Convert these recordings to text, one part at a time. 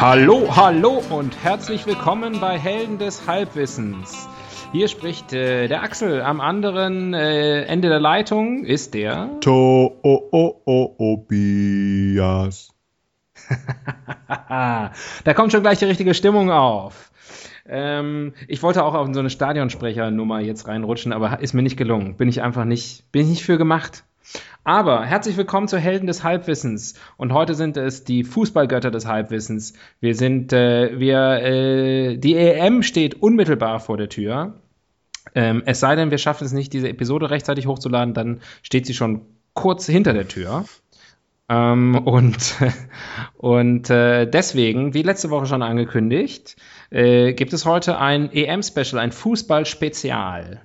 Hallo, hallo und herzlich willkommen bei Helden des Halbwissens. Hier spricht äh, der Axel. Am anderen äh, Ende der Leitung ist der To o o o Obias. da kommt schon gleich die richtige Stimmung auf. Ähm, ich wollte auch auf so eine Stadionsprechernummer jetzt reinrutschen, aber ist mir nicht gelungen. Bin ich einfach nicht, bin ich nicht für gemacht. Aber herzlich willkommen zu Helden des Halbwissens. Und heute sind es die Fußballgötter des Halbwissens. Wir sind, äh, wir, äh, die EM steht unmittelbar vor der Tür. Ähm, es sei denn, wir schaffen es nicht, diese Episode rechtzeitig hochzuladen, dann steht sie schon kurz hinter der Tür. Ähm, und und äh, deswegen, wie letzte Woche schon angekündigt, äh, gibt es heute ein EM-Special, ein Fußball-Spezial.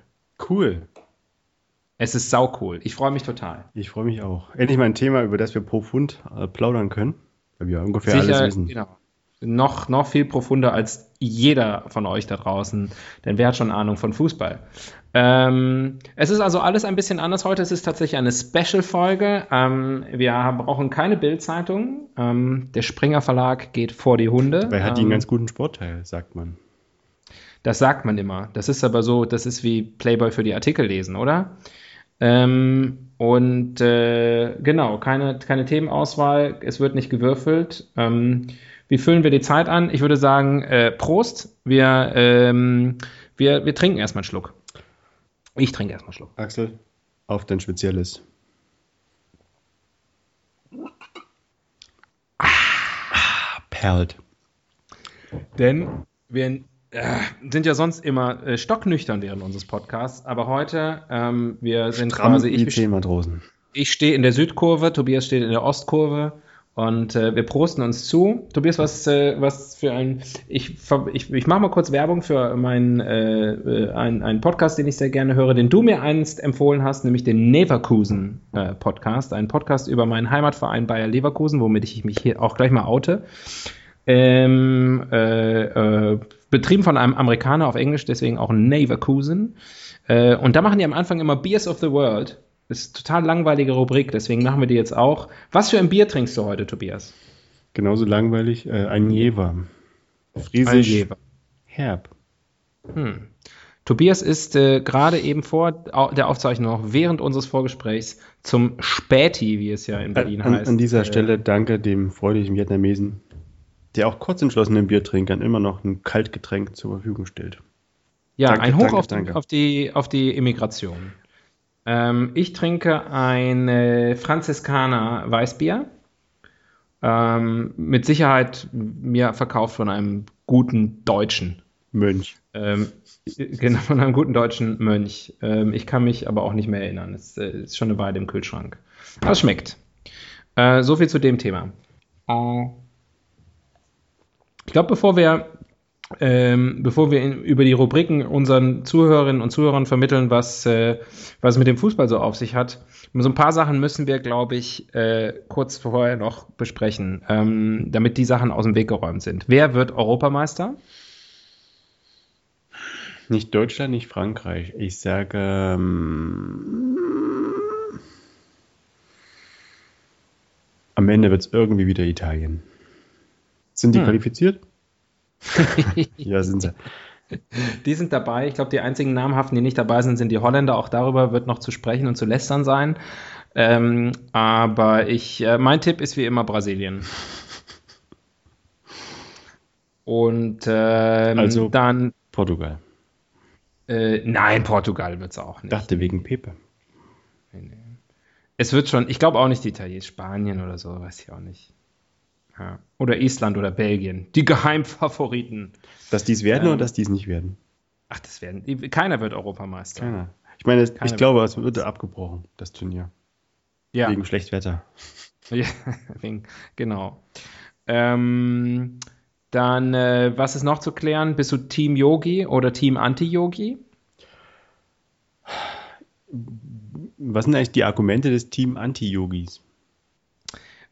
Cool. Es ist sau cool. Ich freue mich total. Ich freue mich auch. Endlich mal ein Thema, über das wir profund äh, plaudern können, weil wir ungefähr Sicher, alles wissen. Genau. Noch, noch viel profunder als jeder von euch da draußen, denn wer hat schon Ahnung von Fußball? Ähm, es ist also alles ein bisschen anders heute. Es ist tatsächlich eine Special-Folge. Ähm, wir brauchen keine Bildzeitung. Ähm, der Springer Verlag geht vor die Hunde. Weil er hat die einen Ähm, ganz guten Sportteil, sagt man. Das sagt man immer. Das ist aber so, das ist wie Playboy für die Artikel lesen, oder? Ähm, und äh, genau, keine, keine Themenauswahl, es wird nicht gewürfelt. Ähm, wie füllen wir die Zeit an? Ich würde sagen, äh, Prost. Wir, ähm, wir, wir trinken erstmal einen Schluck. Ich trinke erstmal einen Schluck. Axel, auf dein Spezielles. Ah, perlt. Denn wir äh, sind ja sonst immer äh, stocknüchtern während unseres Podcasts, aber heute, ähm, wir sind Stramm quasi, ich, Matrosen. ich stehe in der Südkurve, Tobias steht in der Ostkurve und äh, wir prosten uns zu. Tobias, was, äh, was für ein. Ich, ich, ich mache mal kurz Werbung für meinen äh, äh, einen, einen Podcast, den ich sehr gerne höre, den du mir einst empfohlen hast, nämlich den Leverkusen äh, Podcast. Ein Podcast über meinen Heimatverein Bayer Leverkusen, womit ich mich hier auch gleich mal oute. Ähm, äh, äh, betrieben von einem Amerikaner auf Englisch, deswegen auch Leverkusen. Äh, und da machen die am Anfang immer Beers of the World. Das ist eine total langweilige Rubrik, deswegen machen wir die jetzt auch. Was für ein Bier trinkst du heute, Tobias? Genauso langweilig, äh, ein Jever. Ein Friesisch Jever. herb. Hm. Tobias ist äh, gerade eben vor der Aufzeichnung, auch während unseres Vorgesprächs, zum Späti, wie es ja in Berlin An, heißt. an dieser äh, Stelle danke dem freudigen Vietnamesen, der auch kurz entschlossenen Biertrinkern immer noch ein Kaltgetränk zur Verfügung stellt. Ja, Danke, ein Hoch danke, auf, die, danke. auf, die, auf die Immigration. Ähm, ich trinke ein äh, Franziskaner Weißbier. Ähm, mit Sicherheit mir verkauft von einem guten Deutschen. Mönch. Ähm, genau, von einem guten deutschen Mönch. Ähm, ich kann mich aber auch nicht mehr erinnern. Es äh, ist schon eine Weile im Kühlschrank. Aber es schmeckt. Äh, so viel zu dem Thema. Äh, ich glaube, bevor wir, ähm, bevor wir in, über die Rubriken unseren Zuhörerinnen und Zuhörern vermitteln, was, äh, was mit dem Fußball so auf sich hat, so ein paar Sachen müssen wir, glaube ich, äh, kurz vorher noch besprechen, ähm, damit die Sachen aus dem Weg geräumt sind. Wer wird Europameister? Nicht Deutschland, nicht Frankreich. Ich sage. Ähm, am Ende wird es irgendwie wieder Italien. Sind die Hm. qualifiziert? Ja, sind sie. Die sind dabei. Ich glaube, die einzigen namhaften, die nicht dabei sind, sind die Holländer. Auch darüber wird noch zu sprechen und zu lästern sein. Ähm, aber ich, äh, mein Tipp ist wie immer Brasilien. Und ähm, Also- dann, Portugal. äh, nein, Portugal wird es auch nicht. Dachte wegen Pepe. Es wird schon, ich glaube auch nicht die Italien, Spanien oder so, weiß ich auch nicht. Ja. Oder Island oder Belgien. Die Geheimfavoriten. Dass die es werden Ähm. oder dass die es nicht werden? Ach, das werden. Keiner wird Europameister. Keiner. Ich meine, Keiner ich glaube, es wird abgebrochen, das Turnier. Ja. Wegen Schlechtwetter. Ja, genau. Ähm, dann, äh, was ist noch zu klären? Bist du Team Yogi oder Team Anti-Yogi? Was sind eigentlich die Argumente des Team Anti-Yogis?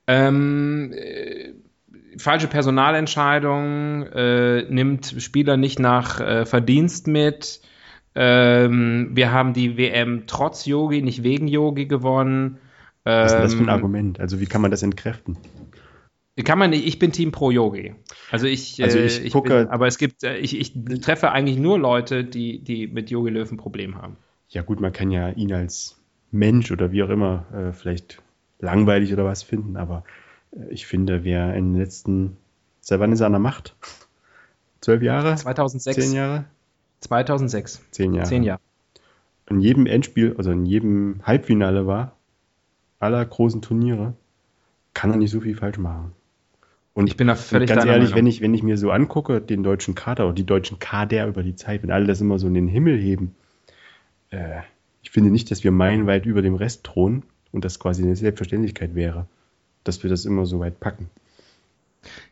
Ähm, äh, falsche Personalentscheidung, äh, nimmt Spieler nicht nach äh, Verdienst mit. Ähm, wir haben die WM trotz Yogi, nicht wegen Yogi gewonnen. Was ist denn das für ein Ähm, Argument? Also wie kann man das entkräften? Kann man nicht, ich bin Team pro Yogi. Also ich, Also äh, ich gucke- bin, aber es gibt, äh, ich, ich treffe eigentlich nur Leute, die, die mit Yogi Löw ein Problem haben. Ja gut, man kann ja ihn als Mensch oder wie auch immer äh, vielleicht langweilig oder was finden, aber äh, ich finde, wer in den letzten, seit wann ist er an der Macht? Zwölf Jahre? 2006. Zehn Jahre? 2006. Zehn Jahre. Zehn Jahre. In jedem Endspiel, also in jedem Halbfinale war, aller großen Turniere, kann er nicht so viel falsch machen. Und Ich bin da völlig ganz ehrlich, Meinung. wenn ich, wenn ich mir so angucke, den deutschen Kader oder die deutschen Kader über die Zeit, wenn alle das immer so in den Himmel heben, äh, ich finde nicht, dass wir meilenweit über dem Rest thronen und das quasi eine Selbstverständlichkeit wäre, dass wir das immer so weit packen.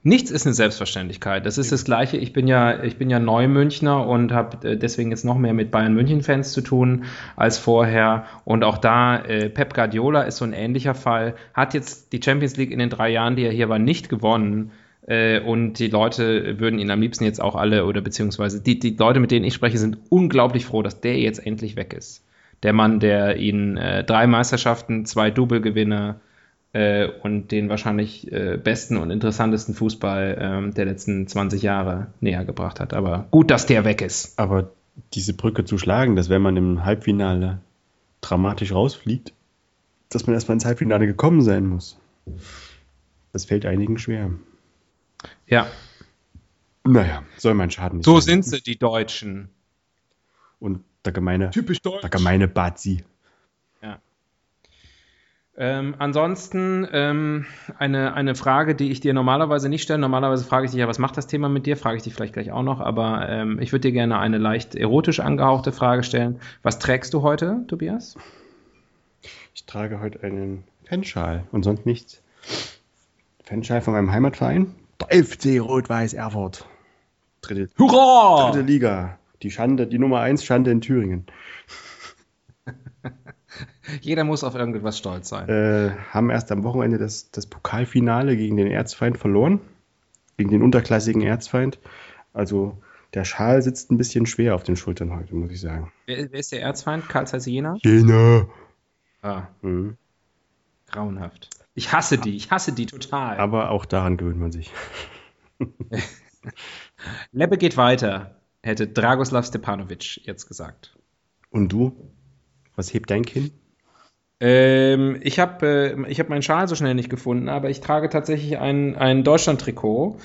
Nichts ist eine Selbstverständlichkeit. Das ist das Gleiche. Ich bin ja, ich bin ja Neumünchner und habe äh, deswegen jetzt noch mehr mit Bayern München-Fans zu tun als vorher. Und auch da, äh, Pep Guardiola ist so ein ähnlicher Fall. Hat jetzt die Champions League in den drei Jahren, die er hier war, nicht gewonnen. Äh, und die Leute würden ihn am liebsten jetzt auch alle, oder beziehungsweise die, die Leute, mit denen ich spreche, sind unglaublich froh, dass der jetzt endlich weg ist. Der Mann, der ihnen äh, drei Meisterschaften, zwei Double-Gewinne, äh, und den wahrscheinlich äh, besten und interessantesten Fußball ähm, der letzten 20 Jahre näher gebracht hat. Aber gut, dass der weg ist. Aber diese Brücke zu schlagen, dass wenn man im Halbfinale dramatisch rausfliegt, dass man erstmal ins Halbfinale gekommen sein muss, das fällt einigen schwer. Ja, Naja, soll mein Schaden nicht so sein. sind sie, die Deutschen. Und der gemeine, Typisch deutsch. der gemeine Bazi. Ähm, ansonsten ähm, eine, eine Frage, die ich dir normalerweise nicht stelle. Normalerweise frage ich dich ja, was macht das Thema mit dir? Frage ich dich vielleicht gleich auch noch, aber ähm, ich würde dir gerne eine leicht erotisch angehauchte Frage stellen. Was trägst du heute, Tobias? Ich trage heute einen Fanschal und sonst nichts. Fanschal von meinem Heimatverein, der FC Rot-Weiß Erfurt. Dritte, Hurra! dritte Liga. Die Schande, die Nummer 1 Schande in Thüringen. Jeder muss auf irgendetwas stolz sein. Äh, haben erst am Wochenende das, das Pokalfinale gegen den Erzfeind verloren. Gegen den unterklassigen Erzfeind. Also der Schal sitzt ein bisschen schwer auf den Schultern heute, muss ich sagen. Wer, wer ist der Erzfeind? Karl Zeiss Jena? Jena. Ah, Mhm. grauenhaft. Ich hasse die, ich hasse die total. Aber auch daran gewöhnt man sich. Lebbe geht weiter, hätte Dragoslav Stepanovic jetzt gesagt. Und du? Was hebt dein Kinn? Ähm, ich habe äh, ich hab meinen Schal so schnell nicht gefunden, aber ich trage tatsächlich ein, ein Deutschland-Trikot.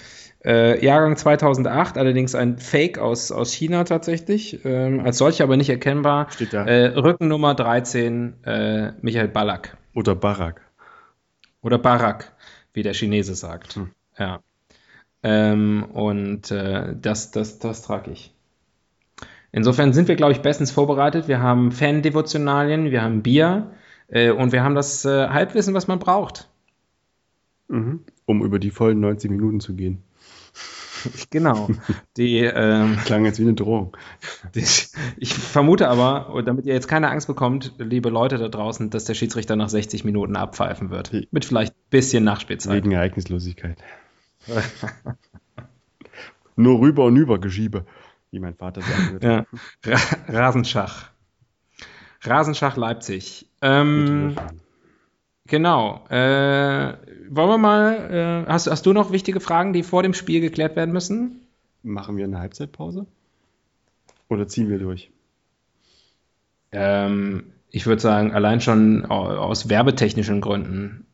Äh, Jahrgang 2008, allerdings ein Fake aus, aus China tatsächlich, ähm, als solch aber nicht erkennbar. Steht da. Äh, Rückennummer 13, äh, Michael Ballack. Oder Barak. Oder Barak, wie der Chinese sagt. Hm. Ja. Ähm, und äh, das, das, das trage ich. Insofern sind wir, glaube ich, bestens vorbereitet. Wir haben Fan-Devotionalien, wir haben Bier äh, und wir haben das äh, Halbwissen, was man braucht. Mhm. Um über die vollen 90 Minuten zu gehen. Genau. Die, ähm, Klang jetzt wie eine Drohung. die, ich vermute aber, damit ihr jetzt keine Angst bekommt, liebe Leute da draußen, dass der Schiedsrichter nach 60 Minuten abpfeifen wird. Mit vielleicht ein bisschen Nachspielzeit. Wegen Ereignislosigkeit. Nur rüber und über Geschiebe, wie mein Vater sagen würde. Ja. Ra Rasenschach. Rasenschach Leipzig. Ähm, genau. Äh, wollen wir mal, äh, hast, hast du noch wichtige Fragen, die vor dem Spiel geklärt werden müssen? Machen wir eine Halbzeitpause? Oder ziehen wir durch? Ähm, ich würde sagen, allein schon au- aus werbetechnischen Gründen.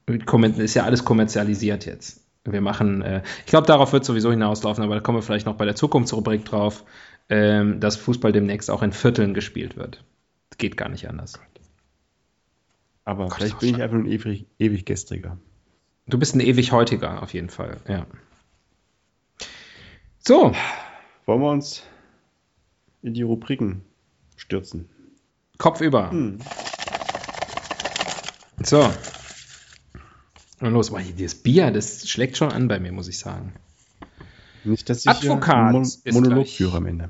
Ist ja alles kommerzialisiert jetzt. Wir machen, äh, ich glaube, darauf wird sowieso hinauslaufen, aber da kommen wir vielleicht noch bei der Zukunftsrubrik drauf, ähm, dass Fußball demnächst auch in Vierteln gespielt wird. Geht gar nicht anders. Aber Gott, vielleicht bin ich einfach nur ein ewig, ewig gestriger. Du bist ein ewig heutiger, auf jeden Fall, ja. So, Wollen wir uns in die Rubriken stürzen? Kopf über. Hm. So. Und los, boah, das Bier, das schlägt schon an bei mir, muss ich sagen. Nicht, dass ich Advokat Mon Monolog führe am Ende.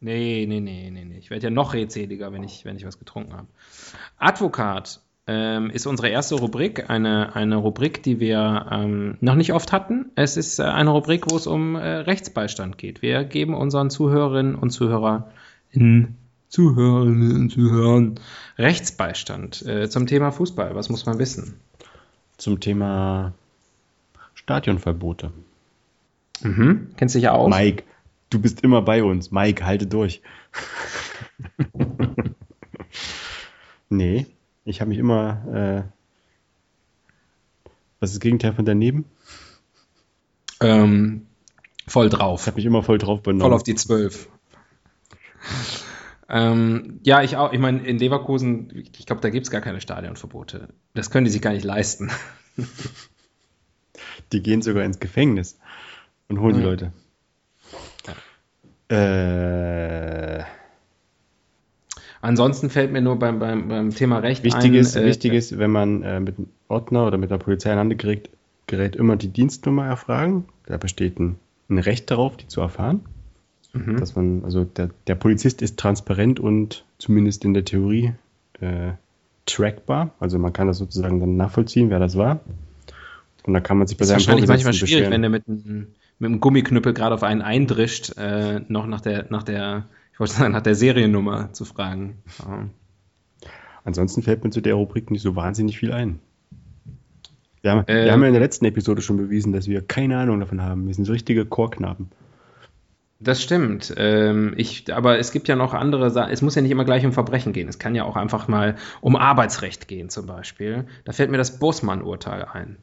Nee, nee, nee, nee, nee. Ich werde ja noch redseliger, wenn ich, wenn ich was getrunken habe. Advokat ähm, ist unsere erste Rubrik, eine, eine Rubrik, die wir ähm, noch nicht oft hatten. Es ist äh, eine Rubrik, wo es um äh, Rechtsbeistand geht. Wir geben unseren Zuhörerinnen und Zuhörern Zuhörerinnen und Zuhörern Rechtsbeistand äh, zum Thema Fußball. Was muss man wissen? Zum Thema Stadionverbote. Mhm. Kennst dich ja aus? Mike, du bist immer bei uns. Mike, halte durch. nee, ich habe mich immer. Äh, was ist das Gegenteil von daneben? Ähm, voll Ich drauf. habe mich immer voll drauf benommen. Voll auf die Zwölf. ähm, ja, ich auch. Ich meine, in Leverkusen, ich glaube, da gibt es gar keine Stadionverbote. Das können die sich gar nicht leisten. Die gehen sogar ins Gefängnis und holen die Ja. Leute. Äh, Ansonsten fällt mir nur beim, beim, beim Thema Recht wichtig, ein. ist, äh, wichtig ist, wenn man äh, mit einem Ordner oder mit der Polizei aneinander gerät, gerät, immer die Dienstnummer erfragen. Da besteht ein, ein Recht darauf, die zu erfahren. Mhm. Dass man, also der, der Polizist ist transparent und zumindest in der Theorie äh, trackbar. Also man kann das sozusagen dann nachvollziehen, wer das war. Und da kann man sich bei ist seinem wahrscheinlich manchmal schwierig, wenn beschweren. der mit einem, mit einem Gummiknüppel gerade auf einen eindrischt, äh, noch nach der, nach der, ich wollte sagen, nach der Seriennummer zu fragen. Ja. Ansonsten fällt mir zu der Rubrik nicht so wahnsinnig viel ein. Wir haben, Äh, wir haben ja in der letzten Episode schon bewiesen, dass wir keine Ahnung davon haben. Wir sind so richtige Chorknaben. Das stimmt. Ähm, ich, aber es gibt ja noch andere Sachen. Es muss ja nicht immer gleich um Verbrechen gehen. Es kann ja auch einfach mal um Arbeitsrecht gehen, zum Beispiel. Da fällt mir das Bosman-Urteil ein.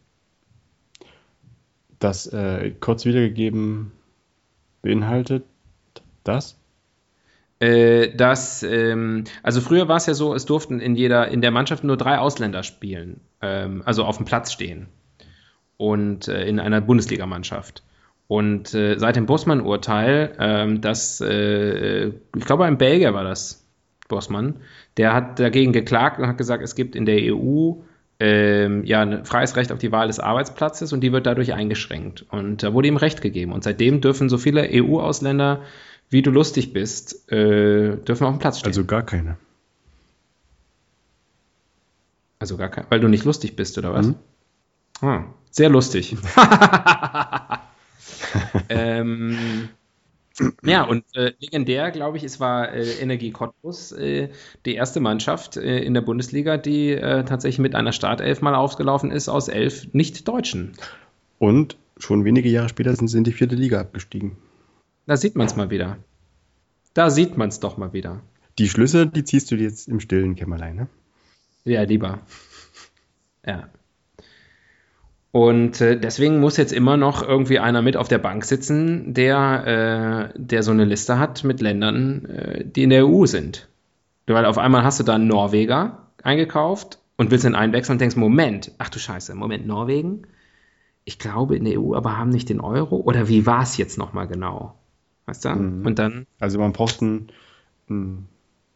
Das äh, kurz wiedergegeben beinhaltet das. Äh, dass, ähm, also früher war es ja so, es durften in jeder, in der Mannschaft nur drei Ausländer spielen, ähm, also auf dem Platz stehen. Und äh, in einer Bundesligamannschaft. Und äh, seit dem Bosman-Urteil, ähm, das, äh, ich glaube, ein Belgier war das, Bosman, der hat dagegen geklagt und hat gesagt, es gibt in der EU ähm, ja ein freies Recht auf die Wahl des Arbeitsplatzes und die wird dadurch eingeschränkt. Und da wurde ihm Recht gegeben. Und seitdem dürfen so viele EU-Ausländer, wie du lustig bist, äh, dürfen auf dem Platz stehen. Also gar keine. Also gar kein, weil du nicht lustig bist, oder was? Mhm. Ah, sehr lustig. ähm, ja, und äh, legendär, glaube ich, es war äh, Energie Cottbus, äh, die erste Mannschaft äh, in der Bundesliga, die äh, tatsächlich mit einer Startelf mal aufgelaufen ist aus elf Nicht-Deutschen. Und schon wenige Jahre später sind sie in die vierte Liga abgestiegen. Da sieht man es mal wieder. Da sieht man es doch mal wieder. Die Schlüsse, die ziehst du dir jetzt im stillen Kämmerlein, ne? Ja, lieber. Ja. Und äh, deswegen muss jetzt immer noch irgendwie einer mit auf der Bank sitzen, der, äh, der so eine Liste hat mit Ländern, äh, die in der EU sind. Weil auf einmal hast du da einen Norweger eingekauft und willst ihn einwechseln und denkst, Moment, ach du Scheiße, Moment, Norwegen? Ich glaube in der EU, aber haben nicht den Euro? Oder wie war es jetzt nochmal genau? Weißt du? Mhm. Und dann, Also man braucht einen, einen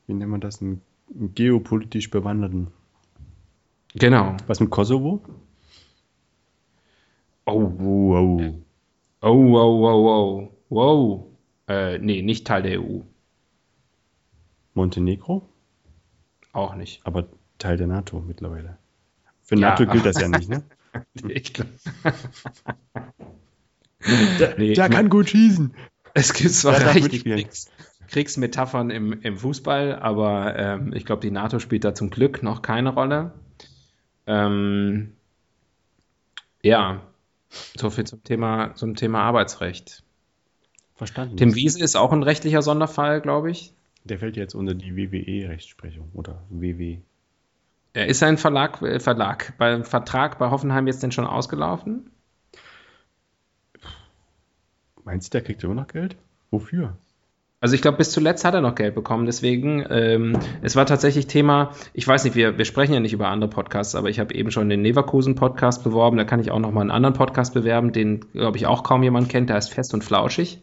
wie nennt man das, einen, einen geopolitisch Bewanderten. genau. Was mit Kosovo? Oh, Wow. Oh, wow, wow, wow. Wow. Äh, nee, nicht Teil der EU. Montenegro? Auch nicht. Aber Teil der NATO mittlerweile. Für Ja. NATO gilt das ja nicht, ne? Ich glaub, Der, Nee, der kann gut schießen. Es gibt zwar darf richtig. Kriegs, Kriegsmetaphern im, im Fußball, aber ähm, ich glaube, die NATO spielt da zum Glück noch keine Rolle. Ähm, ja, so viel zum Thema, zum Thema Arbeitsrecht. Verstanden. Tim Wiese ist auch ein rechtlicher Sonderfall, glaube ich. Der fällt jetzt unter die WWE-Rechtsprechung oder WW. Äh, Ist sein Verlag, äh, Verlag beim Vertrag bei Hoffenheim jetzt denn schon ausgelaufen? Meinst du, der kriegt immer noch Geld? Wofür? Also ich glaube, bis zuletzt hat er noch Geld bekommen. Deswegen, ähm, es war tatsächlich Thema, ich weiß nicht, wir, wir sprechen ja nicht über andere Podcasts, aber ich habe eben schon den Leverkusen-Podcast beworben. Da kann ich auch noch mal einen anderen Podcast bewerben, den, glaube ich, auch kaum jemand kennt. Der heißt Fest und Flauschig.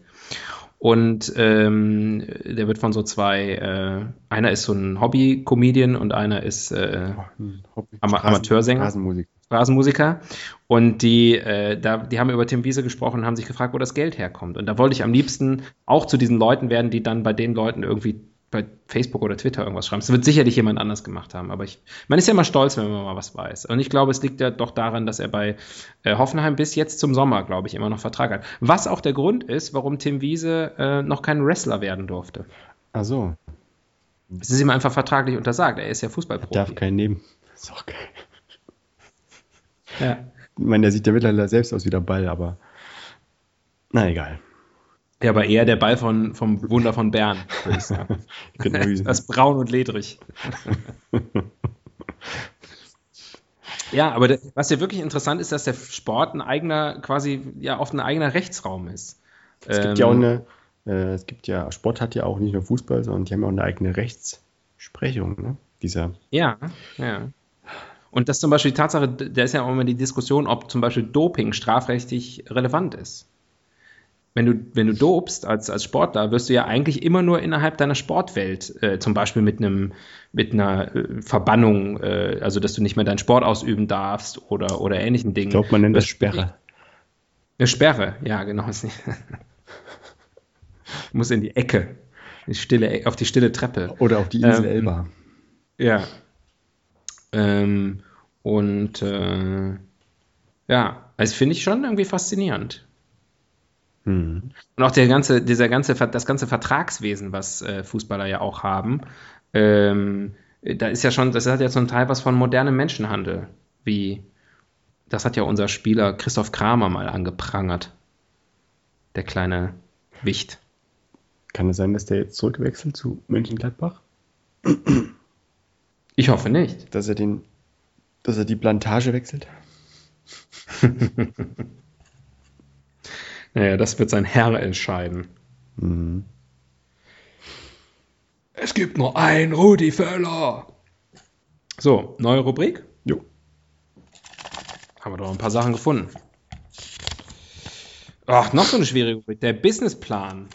Und ähm, der wird von so zwei, äh, einer ist so ein Hobby-Comedian und einer ist, äh, ein Hobby- Ama- Amateursänger? Straßenmusik. Straßenmusiker. Und die, äh, da, die haben über Tim Wiese gesprochen und haben sich gefragt, wo das Geld herkommt. Und da wollte ich am liebsten auch zu diesen Leuten werden, die dann bei den Leuten irgendwie bei Facebook oder Twitter irgendwas schreiben. Das wird sicherlich jemand anders gemacht haben, aber ich, man ist ja immer stolz, wenn man mal was weiß. Und ich glaube, es liegt ja doch daran, dass er bei äh, Hoffenheim bis jetzt zum Sommer, glaube ich, immer noch Vertrag hat. Was auch der Grund ist, warum Tim Wiese äh, noch kein Wrestler werden durfte. Ach so. Es ist ihm einfach vertraglich untersagt. Er ist ja Fußballprofi. Darf keinen nehmen. Ist auch geil. Ja. Ich meine, der sieht ja mittlerweile selbst aus wie der Ball, aber na egal. Ja, aber eher der Ball von, vom Wunder von Bern, würde ich sagen. Das ist braun und ledrig. ja, aber der, was ja wirklich interessant ist, dass der Sport ein eigener, quasi ja oft ein eigener Rechtsraum ist. Es gibt ja auch eine, äh, es gibt ja, Sport hat ja auch nicht nur Fußball, sondern die haben ja auch eine eigene Rechtsprechung, ne? Dieser, Ja, ja. Und das zum Beispiel die Tatsache, da ist ja auch immer die Diskussion, ob zum Beispiel Doping strafrechtlich relevant ist. Wenn du, wenn du dopst als, als Sportler, wirst du ja eigentlich immer nur innerhalb deiner Sportwelt, äh, zum Beispiel mit einem, mit einer äh, Verbannung, äh, also dass du nicht mehr deinen Sport ausüben darfst oder, oder ähnlichen Dingen. ich glaube, man nennt das Sperre. Eine Sperre, ja, genau. Muss in die Ecke, die stille, auf die stille Treppe. Oder auf die Insel Ähm, Elba. Ja. Ähm, und äh, ja, also finde ich schon irgendwie faszinierend. Hm. Und auch der ganze, dieser ganze, das ganze Vertragswesen, was äh, Fußballer ja auch haben, ähm, da ist ja schon, das hat ja zum Teil was von modernem Menschenhandel, wie das hat ja unser Spieler Christoph Kramer mal angeprangert. Der kleine Wicht. Kann es sein, dass der jetzt zurückwechselt zu Mönchengladbach? Ich hoffe nicht. Dass er den, dass er die Plantage wechselt? Naja, das wird sein Herr entscheiden. Mhm. Es gibt nur einen Rudi Völler. So, neue Rubrik. Jo. Haben wir doch ein paar Sachen gefunden. Ach, noch so eine schwierige Rubrik. Der Businessplan.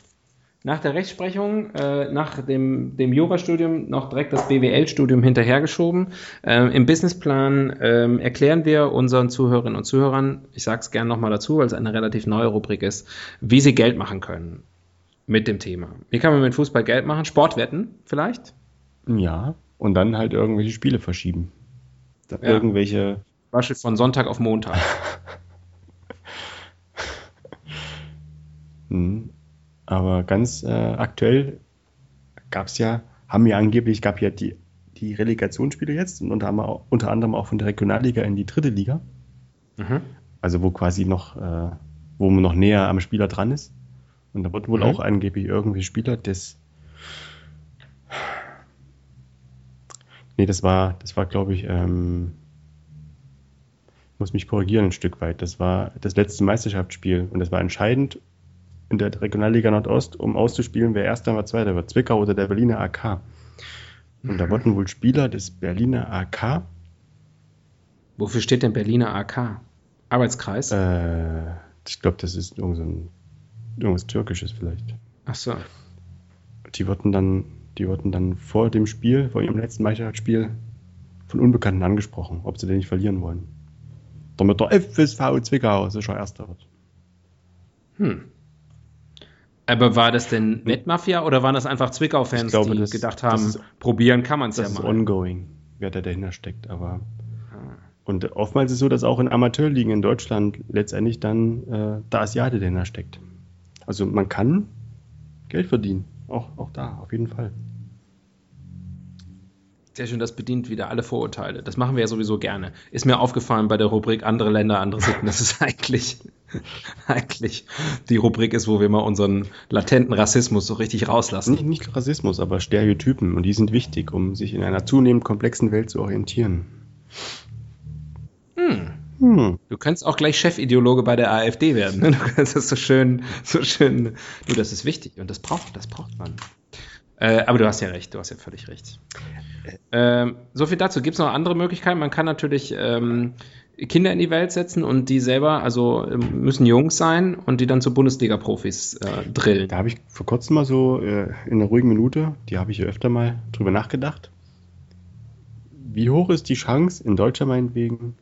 Nach der Rechtsprechung, äh, nach dem, dem Jurastudium noch direkt das BWL-Studium hinterhergeschoben. Ähm, Im Businessplan ähm, erklären wir unseren Zuhörerinnen und Zuhörern, ich sage es gerne nochmal dazu, weil es eine relativ neue Rubrik ist, wie sie Geld machen können mit dem Thema. Wie kann man mit Fußball Geld machen? Sportwetten vielleicht? Ja. Und dann halt irgendwelche Spiele verschieben. Ja. Irgendwelche, Beispiel von Sonntag auf Montag. Mhm. Aber ganz äh, aktuell gab es ja, haben ja angeblich, gab ja die, die Relegationsspiele jetzt und unter, anderem auch- unter anderem auch von der Regionalliga in die dritte Liga. Mhm. Also wo quasi noch, äh, wo man noch näher am Spieler dran ist. Und da wird wohl Mhm. auch angeblich irgendwie Spieler des. Nee, das war, das war, glaube ich, ähm, ich muss mich korrigieren ein Stück weit. Das war das letzte Meisterschaftsspiel und das war entscheidend in der Regionalliga Nordost, um auszuspielen, wer erster oder zweiter wird, Zwickau oder der Berliner AK. Und da wurden wohl Spieler des Berliner AK, Wofür steht denn Berliner AK? Arbeitskreis? äh, ich glaube, das ist irgend so ein, irgendwas Türkisches vielleicht. Ach so. Die wurden dann, die wurden dann vor dem Spiel, vor ihrem letzten Meisterschaftsspiel von Unbekannten angesprochen, ob sie denn nicht verlieren wollen. Damit der FSV Zwickau sicher Erster wird. Hm. Aber war das denn Wettmafia oder waren das einfach Zwickau-Fans, die das- gedacht haben, ist- probieren kann man es ja Das ist mal? ongoing, wer da dahinter steckt. Aber Ah. und oftmals ist es so, dass auch in Amateurligen in Deutschland letztendlich dann äh, der Asiate dahinter steckt. Also man kann Geld verdienen, auch, auch da, auf jeden Fall. Sehr schön, das bedient wieder alle Vorurteile. Das machen wir ja sowieso gerne. Ist mir aufgefallen bei der Rubrik andere Länder, andere Sitten. Das ist eigentlich, eigentlich die Rubrik ist, wo wir mal unseren latenten Rassismus so richtig rauslassen. Nicht, nicht Rassismus, aber Stereotypen. Und die sind wichtig, um sich in einer zunehmend komplexen Welt zu orientieren. Hm. Hm. Du könntest auch gleich Chefideologe bei der AfD werden. Ne? Du kannst das so schön, so schön. Du, das ist wichtig und das braucht, das braucht man. Äh, aber du hast ja recht, du hast ja völlig recht. Ähm, so viel dazu. Gibt es noch andere Möglichkeiten? Man kann natürlich ähm, Kinder in die Welt setzen und die selber, also ähm, müssen Jungs sein und die dann zu Bundesliga-Profis äh, drillen. Da habe ich vor kurzem mal so äh, in einer ruhigen Minute, die habe ich ja öfter mal drüber nachgedacht. Wie hoch ist die Chance, in Deutschland meinetwegen,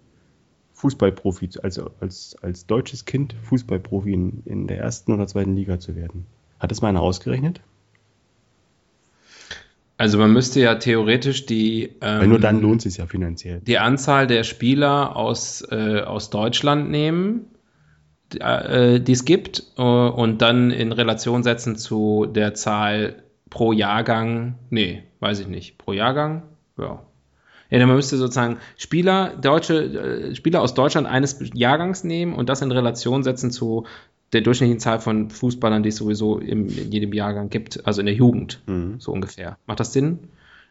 Fußballprofi, also als, als deutsches Kind Fußballprofi in, in der ersten oder zweiten Liga zu werden? Hat das mal einer ausgerechnet? Also man müsste ja theoretisch die Weil nur dann lohnt es sich ja finanziell. die Anzahl der Spieler aus, äh, aus Deutschland nehmen, die, äh, die es gibt, äh, und dann in Relation setzen zu der Zahl pro Jahrgang. Nee, weiß ich nicht. Pro Jahrgang? Ja. Ja, dann man müsste sozusagen Spieler, deutsche, äh, Spieler aus Deutschland eines Jahrgangs nehmen und das in Relation setzen zu der durchschnittlichen Zahl von Fußballern, die es sowieso im, in jedem Jahrgang gibt, also in der Jugend, Mhm. so ungefähr. Macht das Sinn?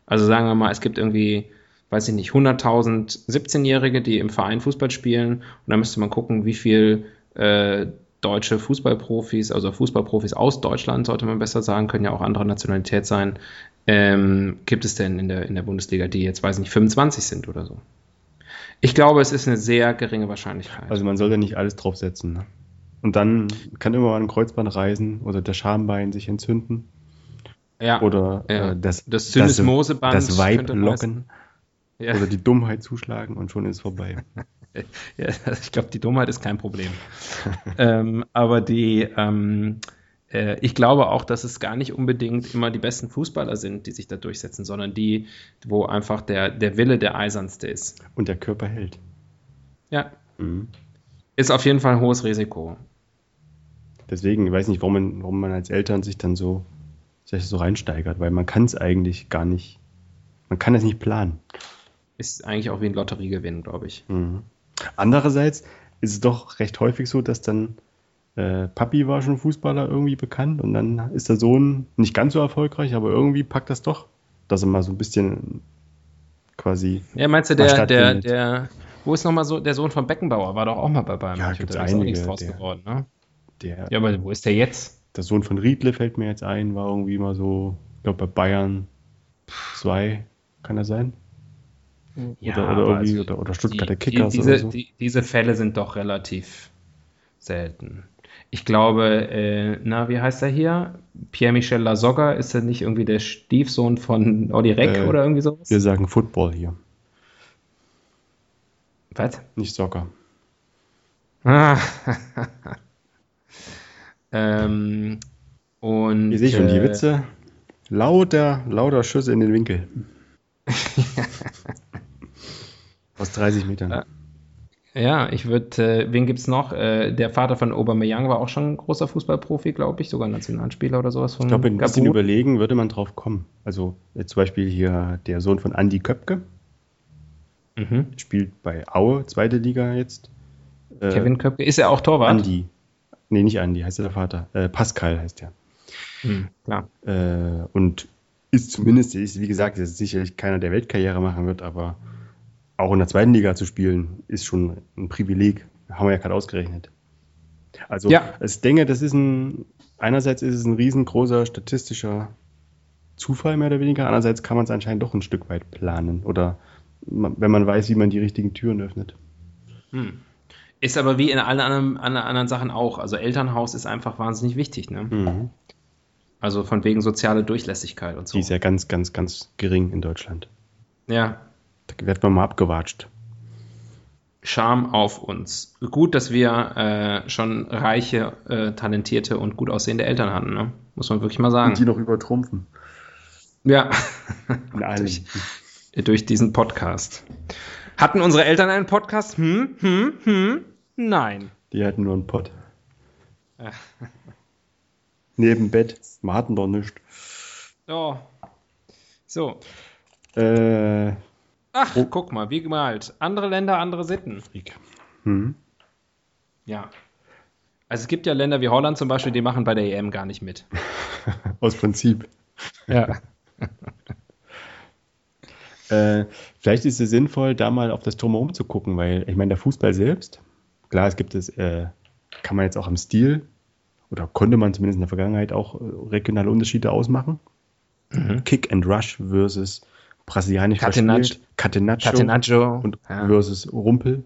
Also sagen wir mal, es gibt irgendwie, weiß ich nicht, 100.000 17-Jährige, die im Verein Fußball spielen und dann müsste man gucken, wie viel äh, deutsche Fußballprofis, also Fußballprofis aus Deutschland, sollte man besser sagen, können ja auch anderer Nationalität sein, ähm, gibt es denn in der, in der Bundesliga, die jetzt, weiß ich nicht, 25 sind oder so. Ich glaube, es ist eine sehr geringe Wahrscheinlichkeit. Also man soll ja nicht alles draufsetzen. Ne? Und dann kann immer mal ein Kreuzband reißen oder der Schambein sich entzünden ja, oder ja. äh, das, das Syndesmoseband das Weib könnte locken ja. oder die Dummheit zuschlagen und schon ist es vorbei. Ja, ich glaube, die Dummheit ist kein Problem. ähm, aber die, ähm, äh, ich glaube auch, dass es gar nicht unbedingt immer die besten Fußballer sind, die sich da durchsetzen, sondern die, wo einfach der, der Wille der eisernste ist. Und der Körper hält. Ja, Mhm. Ist auf jeden Fall ein hohes Risiko. Deswegen, ich weiß nicht, warum man, warum man als Eltern sich dann so, sich so reinsteigert, weil man kann es eigentlich gar nicht, man kann es nicht planen. Ist eigentlich auch wie ein Lotteriegewinn, glaube ich. Mhm. Andererseits ist es doch recht häufig so, dass dann äh, Papi war schon Fußballer irgendwie bekannt und dann ist der Sohn nicht ganz so erfolgreich, aber irgendwie packt das doch, dass er mal so ein bisschen quasi. Ja, meinst du, der, der, der, wo ist nochmal so, der Sohn von Beckenbauer war doch auch mal bei Bayern. Ja, München, gibt's da ist auch nichts einige, draus der- geworden, ne? Der, Ja, aber wo ist der jetzt? der Sohn von Riedle fällt mir jetzt ein, war irgendwie mal so, ich glaube bei Bayern 2, kann er sein? Ja, oder, oder, irgendwie, also oder, oder Stuttgarter die, Kickers die, diese, oder so. die, diese Fälle sind doch relativ selten. Ich glaube, äh, na, wie heißt er hier? Pierre-Michel Lasogga, ist er nicht irgendwie der Stiefsohn von Olli Reck Äh, oder irgendwie sowas? Wir sagen Football hier, Was? nicht Soccer. Ah. ähm, und, Ihr seht schon die äh, Witze. Lauter, lauter Schüsse in den Winkel. Aus 30 Metern. Äh, Ja, ich würde, äh, wen gibt's noch? Äh, der Vater von Aubameyang war auch schon ein großer Fußballprofi, glaube ich, sogar Nationalspieler oder sowas von ich glaube, ein bisschen überlegen würde man drauf kommen. Also äh, zum Beispiel hier der Sohn von Andy Köpke, Mhm. spielt bei Aue, zweite Liga jetzt. Äh, Kevin Köpke, ist er auch Torwart? Andy. Nee, nicht Andy, heißt der Vater. Äh, Pascal heißt der. Hm, klar. Äh, und ist zumindest, ist, wie gesagt, ist sicherlich keiner, der Weltkarriere machen wird, aber auch in der zweiten Liga zu spielen, ist schon ein Privileg. Haben wir ja gerade ausgerechnet. Also Ja. ich denke, das ist ein, einerseits ist es ein riesengroßer statistischer Zufall mehr oder weniger, andererseits kann man es anscheinend doch ein Stück weit planen oder wenn man weiß, wie man die richtigen Türen öffnet. Hm. Ist aber wie in allen anderen, anderen, anderen Sachen auch. Also Elternhaus ist einfach wahnsinnig wichtig. Ne? Mhm. Also von wegen soziale Durchlässigkeit und so. Die ist ja ganz, ganz, ganz gering in Deutschland. ja, Da wird man mal abgewatscht. Scham auf uns. Gut, dass wir äh, schon reiche, äh, talentierte und gut aussehende Eltern hatten. Ne? Muss man wirklich mal sagen. Und die noch übertrumpfen. Ja, In allem. Durch, diesen Podcast. Hatten unsere Eltern einen Podcast? Hm, hm, hm? Nein. Die hatten nur einen. Ja. Neben Bett. Wir hatten doch nichts. Oh. So. Äh, Ach, Oh. guck mal, wie gemalt. Andere Länder, andere Sitten. Hm. Ja. Also es gibt ja Länder wie Holland zum Beispiel, die machen bei der EM gar nicht mit. Aus Prinzip. Ja. Äh, vielleicht ist es sinnvoll, da mal auf das Drumherum zu gucken, weil ich meine, der Fußball selbst, klar, es gibt es, äh, kann man jetzt auch im Stil oder konnte man zumindest in der Vergangenheit auch äh, regionale Unterschiede ausmachen. Mhm. Kick and Rush versus brasilianisch Catenaccio. verspielt, Catenaccio, Catenaccio. und ja. versus Rumpel.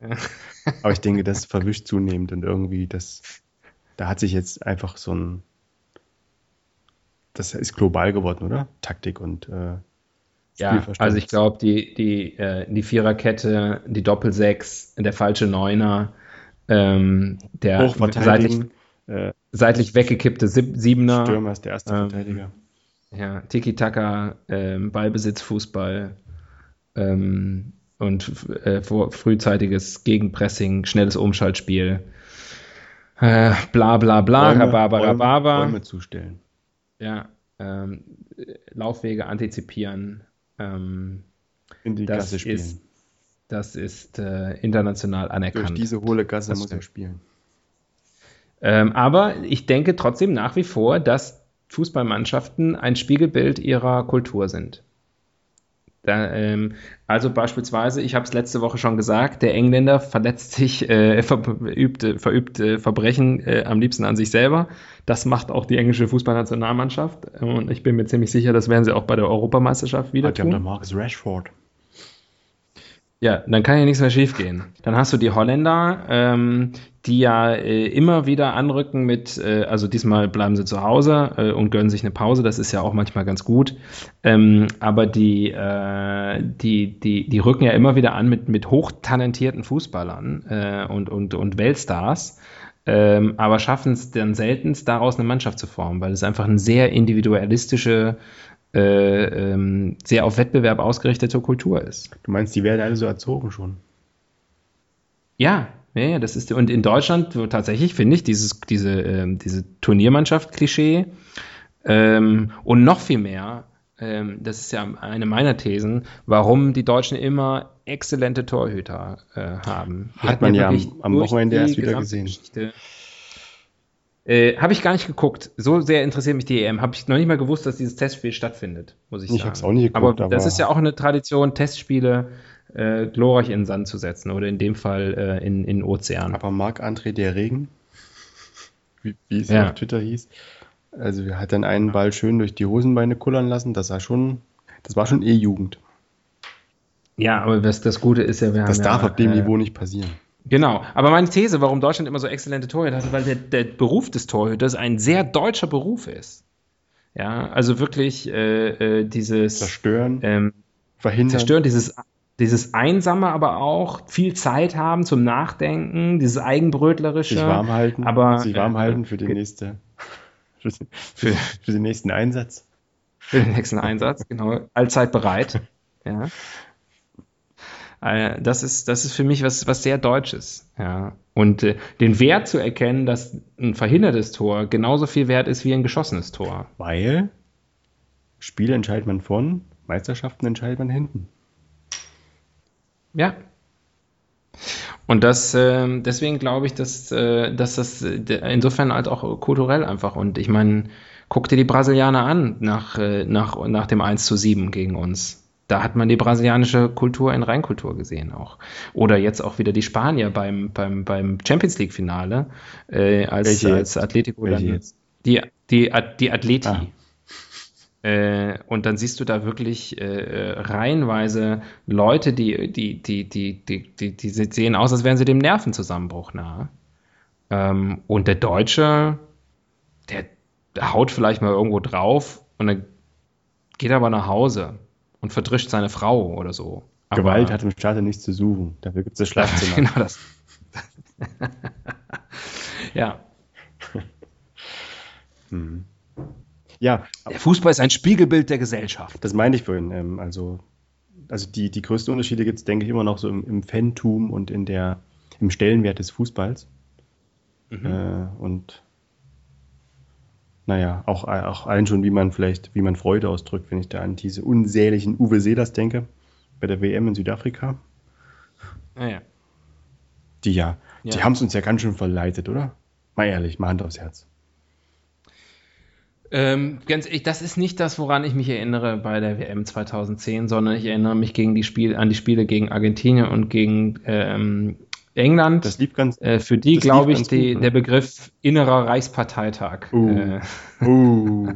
Ja. Aber ich denke, das verwischt zunehmend und irgendwie das, da hat sich jetzt einfach so ein, das ist global geworden, oder? Taktik und äh, Ja, also ich glaube, die, die, äh, die Viererkette, die Doppelsechs, der falsche Neuner, ähm, der seitlich, äh, seitlich weggekippte Sieb Siebener. Stürmer ist der erste ähm, Verteidiger. Ja, Tiki-Taka, ähm, Ballbesitz, Fußball ähm, und äh, frühzeitiges Gegenpressing, schnelles Umschaltspiel. Äh, bla bla bla, Räume, Rhabarber, Rhabarber. Räume zustellen. Ja, ähm, Laufwege antizipieren. Ähm, In die das Gasse spielen. Ist, das ist äh, international anerkannt. Durch diese hohle Gasse Das muss er spielen. Ähm, aber ich denke trotzdem nach wie vor, dass Fußballmannschaften ein Spiegelbild ihrer Kultur sind. Da, ähm, also beispielsweise, ich habe es letzte Woche schon gesagt, der Engländer verletzt sich, äh, verübt, äh, verübt äh, Verbrechen äh, am liebsten an sich selber. Das macht auch die englische Fußballnationalmannschaft. Und ich bin mir ziemlich sicher, das werden sie auch bei der Europameisterschaft wieder die haben da tun. Marcus Rashford. Ja, dann kann ja nichts mehr schiefgehen. Dann hast du die Holländer, ähm, die ja äh, immer wieder anrücken mit, äh, also diesmal bleiben sie zu Hause äh, und gönnen sich eine Pause, das ist ja auch manchmal ganz gut. Ähm, aber die, äh, die, die, die rücken ja immer wieder an mit, mit hochtalentierten Fußballern äh, und, und, und Weltstars. Ähm, aber schaffen es dann seltenst, daraus eine Mannschaft zu formen, weil es einfach eine sehr individualistische, äh, ähm, sehr auf Wettbewerb ausgerichtete Kultur ist. Du meinst, die werden alle so erzogen schon? Ja, ja, ja, das ist und in Deutschland tatsächlich finde ich dieses diese ähm, diese Turniermannschaft-Klischee ähm, und noch viel mehr. Ähm, das ist ja eine meiner Thesen, warum die Deutschen immer exzellente Torhüter äh, haben. Die Hat man ja am- Wochenende erst wieder gesehen. Geschichte- Äh, habe ich gar nicht geguckt. So sehr interessiert mich die EM. Habe ich noch nicht mal gewusst, dass dieses Testspiel stattfindet, muss ich, Ich sagen. hab's auch nicht geguckt, aber das aber- ist ja auch eine Tradition, Testspiele äh, glorreich in den Sand zu setzen oder in dem Fall äh, in, in den Ozean. Aber Marc-André der Regen, wie, wie es Ja. auf Twitter hieß, also er hat dann einen Ball schön durch die Hosenbeine kullern lassen. Das war schon, das war schon E-Jugend. Ja, aber das, das Gute ist ja, wir Das haben darf ja, auf dem äh, Niveau nicht passieren. Genau, aber meine These, warum Deutschland immer so exzellente Torhüter hat, weil der, der Beruf des Torhüters ein sehr deutscher Beruf ist. Ja, also wirklich äh, äh, dieses Zerstören, ähm, verhindern. Zerstören, dieses, dieses Einsame, aber auch viel Zeit haben zum Nachdenken, dieses Eigenbrötlerische. sich warm halten, aber, sich warm äh, halten für, die nächste, für, für, für den nächsten Einsatz. Für den nächsten Einsatz, genau. Allzeit bereit. Ja. Äh, Das ist, das ist für mich was, was sehr Deutsches. Ja. Und äh, den Wert zu erkennen, dass ein verhindertes Tor genauso viel wert ist wie ein geschossenes Tor. Weil Spiele entscheidet man vorn, Meisterschaften entscheidet man hinten. Ja. Und das, ähm, deswegen glaube ich, dass, äh, dass das äh, insofern halt auch kulturell einfach. Und ich meine, guck dir die Brasilianer an nach, äh, nach, nach dem 1 zu 7 gegen uns. Da hat man die brasilianische Kultur in Reinkultur gesehen auch. Oder jetzt auch wieder die Spanier beim, beim, beim Champions League-Finale, äh, als, Welche als Atletico dann. Die, die, die Atleti. Ah. Äh, und dann siehst du da wirklich äh, äh, reihenweise Leute, die, die, die, die, die, die, die sehen aus, als wären sie dem Nervenzusammenbruch nahe. Ähm, und der Deutsche, der, der haut vielleicht mal irgendwo drauf und dann geht aber nach Hause und verdrischt seine Frau oder so. Aber- Gewalt hat im Staate nichts zu suchen. Dafür gibt es das Schlafzimmer. genau das. ja, ja, der Fußball ist ein Spiegelbild der Gesellschaft. das meinte ich vorhin. Ähm, also, also die, die größten Unterschiede gibt es, denke ich, immer noch so im, im Fantum und in der, im Stellenwert des Fußballs. Mhm. Äh, und naja, auch, auch allen schon, wie man vielleicht, wie man Freude ausdrückt, wenn ich da an diese unsäglichen Uwe Seelers denke, bei der WM in Südafrika. Naja. Die ja, die Ja. haben es uns ja ganz schön verleitet, oder? Mal ehrlich, mal Hand aufs Herz. Ähm, ganz ehrlich, das ist nicht das, woran ich mich erinnere bei der WM 2010, sondern ich erinnere mich gegen die Spiel, an die Spiele gegen Argentinien und gegen ähm, England. Das lief ganz. äh, für die, glaube ich, die, gut, ne? der Begriff innerer Reichsparteitag Uh. äh, Uh,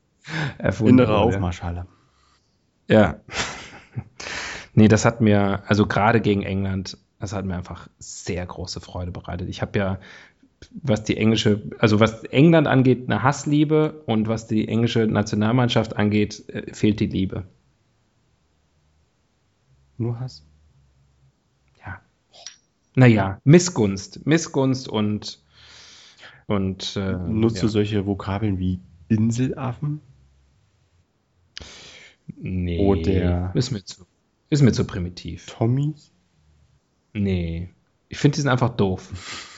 erfunden innere. Aufmarschhalle. Ja. nee, das hat mir, also gerade gegen England, das hat mir einfach sehr große Freude bereitet. Ich habe ja, was die englische, also was England angeht, eine Hassliebe und was die englische Nationalmannschaft angeht, äh, fehlt die Liebe. Nur Hass? Ja. Naja, Missgunst. Missgunst und. und äh, Nutzt ja. du solche Vokabeln wie Inselaffen? Nee. Oder- Ist mir zu, ist mir zu primitiv. Tommys? Nee. Ich finde, die sind einfach doof.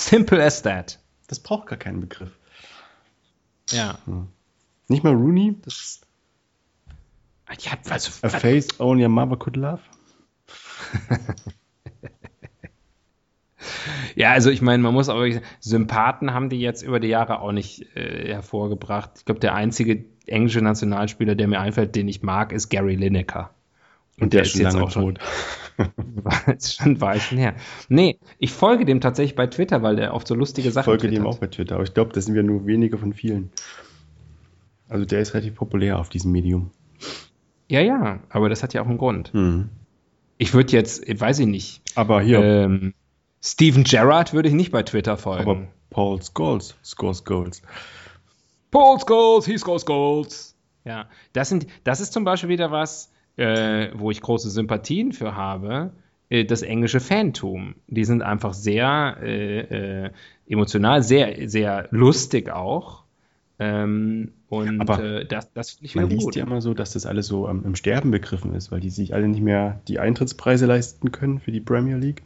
Simple as that. Das braucht gar keinen Begriff. Ja. Nicht mal Rooney? Das, ja, also, A face only a mother could love? ja, also ich meine, man muss aber Sympathen haben die jetzt über die Jahre auch nicht äh, hervorgebracht. Ich glaube, der einzige englische Nationalspieler, der mir einfällt, den ich mag, ist Gary Lineker. Und der ist schon lange tot. Jetzt schon ein Weilchen her. Nee, ich folge dem tatsächlich bei Twitter, weil der oft so lustige Ich Sachen folge dem twittert. auch bei Twitter, aber ich glaube, das sind wir nur wenige von vielen. Also der ist relativ populär auf diesem Medium. Ja, ja, aber das hat ja auch einen Grund. Mhm. Ich würde jetzt, ich weiß ich nicht, Aber hier, ähm, Steven Gerrard würde ich nicht bei Twitter folgen. aber Paul Scholes scores Goals. Paul Scholes, he scores goals. Ja, das, sind, das ist zum Beispiel wieder was, äh, wo ich große Sympathien für habe. Äh, das englische Fantum. Die sind einfach sehr äh, äh, emotional, sehr, sehr lustig auch. Ähm, und Aber äh, das, das finde ich Man liest gut. ja immer so, dass das alles so am- im Sterben begriffen ist, weil die sich alle nicht mehr die Eintrittspreise leisten können für die Premier League.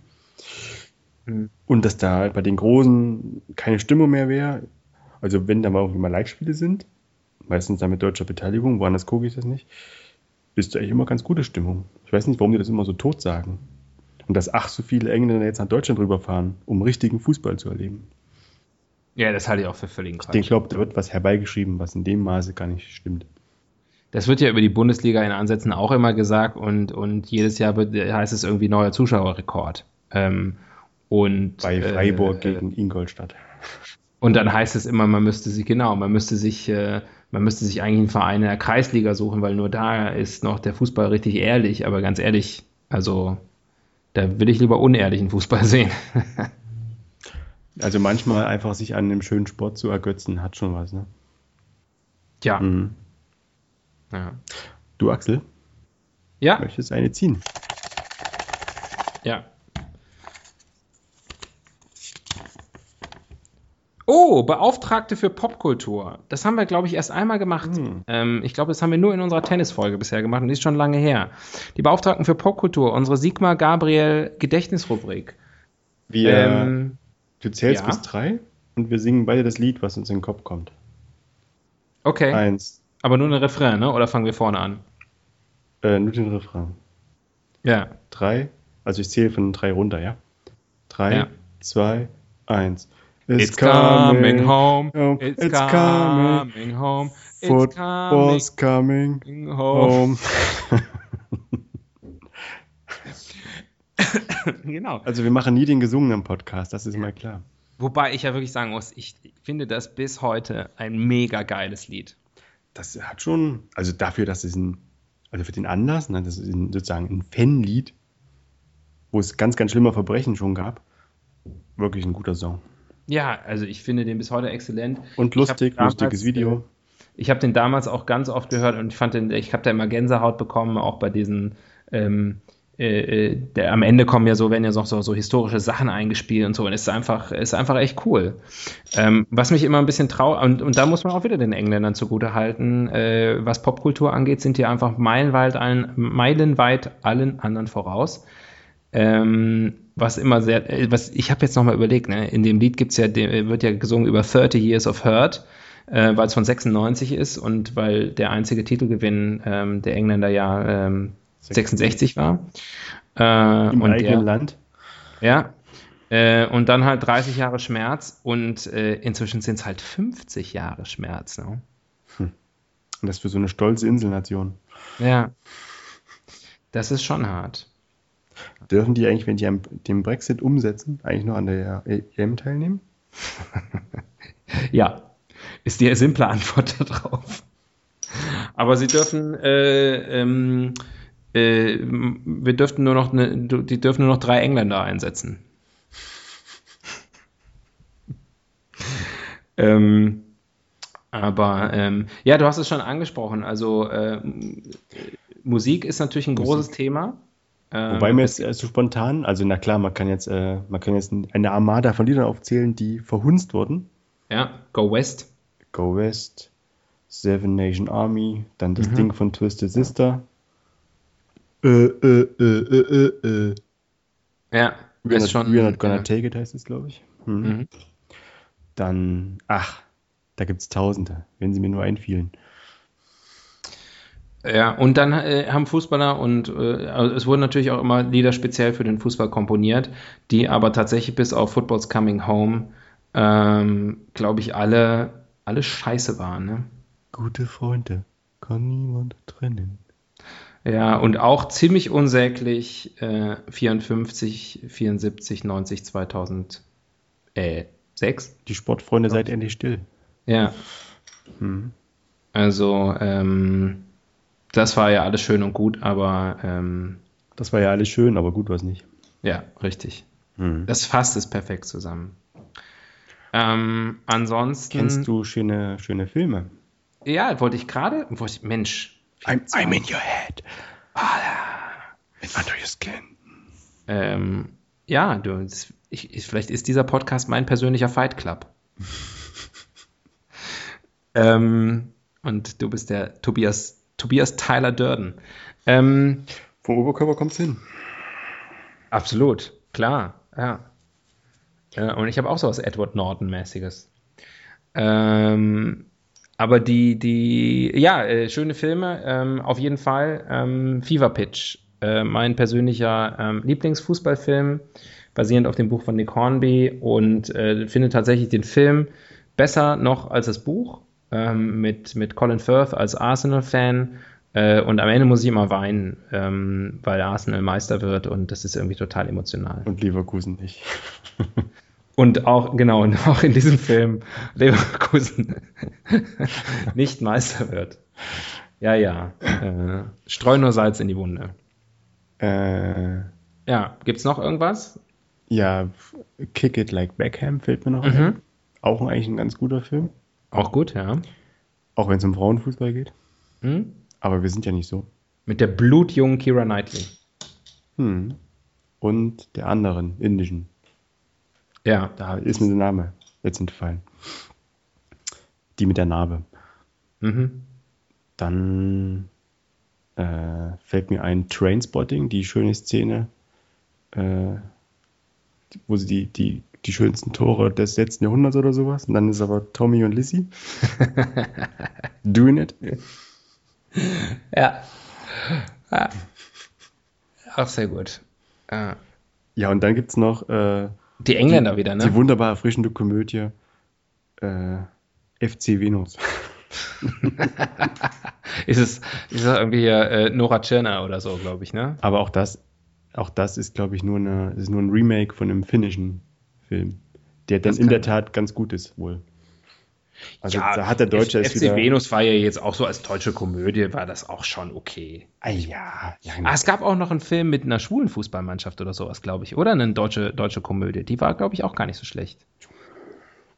Mhm. Und dass da bei den Großen keine Stimmung mehr wäre. Also wenn da mal irgendwie mal Live-Spiele sind, meistens dann mit deutscher Beteiligung, woanders gucke ich das nicht, ist da eigentlich immer ganz gute Stimmung. Ich weiß nicht, warum die das immer so tot sagen. Und dass ach so viele Engländer jetzt nach Deutschland rüberfahren, um richtigen Fußball zu erleben. Ja, das halte ich auch für völlig Quatsch. Ich glaube, da wird was herbeigeschrieben, was in dem Maße gar nicht stimmt. Das wird ja über die Bundesliga in Ansätzen auch immer gesagt und, und jedes Jahr wird, heißt es irgendwie neuer Zuschauerrekord. Ähm, und, Bei Freiburg äh, gegen Ingolstadt. Und dann heißt es immer, man müsste sich, genau, man müsste sich, äh, man müsste sich eigentlich einen Verein in der Kreisliga suchen, weil nur da ist noch der Fußball richtig ehrlich. Aber ganz ehrlich, also da will ich lieber unehrlichen Fußball sehen. Also manchmal einfach sich an einem schönen Sport zu ergötzen, hat schon was, ne? Tja. Mhm. Ja. Du, Axel, Ja, möchtest eine ziehen? ja. Oh, Beauftragte für Popkultur. Das haben wir, glaube ich, erst einmal gemacht. Hm. Ähm, ich glaube, das haben wir nur in unserer Tennisfolge bisher gemacht und die ist schon lange her. Die Beauftragten für Popkultur, unsere Sigmar Gabriel Gedächtnisrubrik. Wir, Ähm, du zählst ja. bis drei und wir singen beide das Lied, was uns in den Kopf kommt. okay, Eins, aber nur ein Refrain, ne? Oder fangen wir vorne an? äh, nur den Refrain. Ja. Drei, also ich zähle von drei runter, ja? Drei, Ja. zwei, eins. It's coming home. home. It's, It's coming, coming. home. It's Football's coming coming home. home. genau. Also wir machen nie den gesungenen Podcast, das ist mal klar. Wobei ich ja wirklich sagen muss, ich finde das bis heute ein mega geiles Lied. Das hat schon, also dafür, dass es ein, also für den Anlass, ne, das ist ein, sozusagen ein Fanlied, wo es ganz, ganz schlimme Verbrechen schon gab, wirklich ein guter Song. Ja, also ich finde den bis heute exzellent. Und lustig, damals, lustiges Video. äh, Ich habe den damals auch ganz oft gehört und ich fand den, ich habe da immer Gänsehaut bekommen, auch bei diesen, ähm, äh, äh, der, am Ende kommen ja so, werden ja so, so, so historische Sachen eingespielt und so und es ist einfach, ist einfach echt cool. Ähm, was mich immer ein bisschen traurig, und, und da muss man auch wieder den Engländern zugute halten, äh, was Popkultur angeht, sind die einfach meilenweit allen, meilenweit allen anderen voraus. Ähm, was immer sehr, äh, was ich habe jetzt nochmal überlegt, ne? in dem Lied gibt's ja, wird ja gesungen über 30 Years of Hurt, äh, weil es von 96 ist und weil der einzige Titelgewinn ähm, der Engländer ja ähm, 66 war. Äh, Im und eigenen der, Land. ja. Äh, und dann halt 30 Jahre Schmerz und äh, inzwischen sind es halt 50 Jahre Schmerz. Ne? Und das für so eine stolze Inselnation. Ja. Das ist schon hart. Dürfen die eigentlich, wenn die den Brexit umsetzen, eigentlich noch an der EM teilnehmen? Ja, ist die simple Antwort darauf. Aber sie dürfen, äh, ähm, äh, wir dürften nur noch, eine, die dürfen nur noch drei Engländer einsetzen. ähm, aber ähm, ja, du hast es schon angesprochen. Also äh, Musik ist natürlich ein großes Thema. Ähm, Wobei mir jetzt äh, so spontan, also na klar, man kann jetzt, äh, man kann jetzt eine Armada von Liedern aufzählen, die verhunzt wurden. Ja, Go West. Go West, Seven Nation Army, dann das Ding von Twisted Sister. Äh, äh, äh, äh, äh, äh. Ja, We're not, schon. we're not gonna ja. take it, heißt es, glaube ich. Mhm. Mhm. Dann, ach, da gibt's Tausende, wenn sie mir nur einfielen. Ja, und dann äh, haben Fußballer und äh, also es wurden natürlich auch immer Lieder speziell für den Fußball komponiert, die aber tatsächlich bis auf Football's Coming Home, ähm, glaube ich, alle, alle scheiße waren. Ne? Gute Freunde, kann niemand trennen. Ja, und auch ziemlich unsäglich äh, 54, 74, 90, 2006. Die Sportfreunde, seid endlich still. Ja, Mhm. also ähm, das war ja alles schön und gut, aber ähm, Das war ja alles schön, aber gut war's nicht. ja, richtig. Mhm. Das fasst es perfekt zusammen. Ähm, ansonsten. Kennst du schöne, schöne Filme? Ja, wollte ich gerade. wollte ich- Mensch. I'm, I'm in your head. And under your skin. Ähm, ja, du, das, ich, ich, vielleicht ist dieser Podcast mein persönlicher Fight Club. ähm, und du bist der Tobias, Tobias Tyler Durden. Ähm, Vom Oberkörper kommt's hin. absolut, klar, ja. ja und ich habe auch sowas Edward Norton-mäßiges. Ähm, aber die, die, ja, äh, schöne Filme, ähm, auf jeden Fall. Ähm, Fever Pitch, äh, mein persönlicher ähm, Lieblingsfußballfilm, basierend auf dem Buch von Nick Hornby und äh, finde tatsächlich den Film besser noch als das Buch ähm, mit, mit Colin Firth als Arsenal-Fan. Äh, und am Ende muss ich immer weinen, ähm, weil Arsenal Meister wird und das ist irgendwie total emotional. Und Leverkusen nicht. Und auch, genau, und auch in diesem Film Leverkusen nicht Meister wird. Ja, ja. Äh, streu nur Salz in die Wunde. Äh, Ja, gibt's noch irgendwas? ja, Kick It Like Beckham fällt mir noch ein. Mhm. Auch eigentlich ein ganz guter Film. Auch gut, ja. Auch wenn es um Frauenfußball geht. Hm? Aber wir sind ja nicht so. Mit der blutjungen Kira Knightley. Hm. Und der anderen, indischen. Ja. Da ist mir der Name jetzt entfallen. Die mit der Narbe. Mhm. Dann äh, fällt mir ein Trainspotting, die schöne Szene, äh, wo sie die, die, die schönsten Tore des letzten Jahrhunderts oder sowas. Und dann ist aber Tommy und Lizzie doing it. Ja. ja. Auch sehr gut. Ja. Ja, und dann gibt es noch äh, Die Engländer wieder, die ne? wunderbar erfrischende Komödie äh, FC Venus. Ist es, ist es irgendwie hier, äh, Nora Tschirner oder so, glaube ich, ne? Aber auch das, auch das ist, glaube ich, nur, eine, ist nur ein Remake von einem finnischen Film, der dann Das in der Tat ganz gut ist, wohl. Also da hat der Deutsche es FC wieder. Venus war ja jetzt auch so als deutsche Komödie, war das auch schon okay. Ah, ja, ja, Ah, es gab auch noch einen Film mit einer schwulen Fußballmannschaft oder sowas, glaube ich. Oder eine deutsche, deutsche Komödie. Die war, glaube ich, auch gar nicht so schlecht.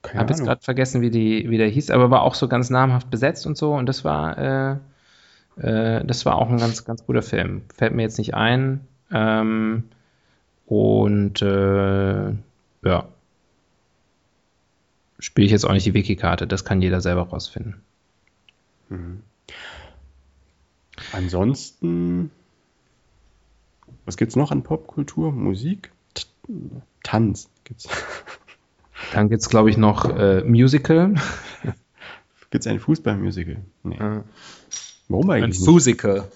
Ich habe jetzt gerade vergessen, wie, die, wie der hieß, aber war auch so ganz namhaft besetzt und so. Und das war, äh, äh, das war auch ein ganz, ganz guter Film. Fällt mir jetzt nicht ein. Ähm, und äh, ja. Spiele ich jetzt auch nicht die Wiki-Karte. Das kann jeder selber rausfinden. Ansonsten, was gibt's noch an Popkultur? Musik? T Tanz gibt's. Dann gibt es, glaube ich, noch äh, Musical. gibt's ein Fußballmusical? Nee. Ja. Warum Ein eigentlich nicht? Fusical.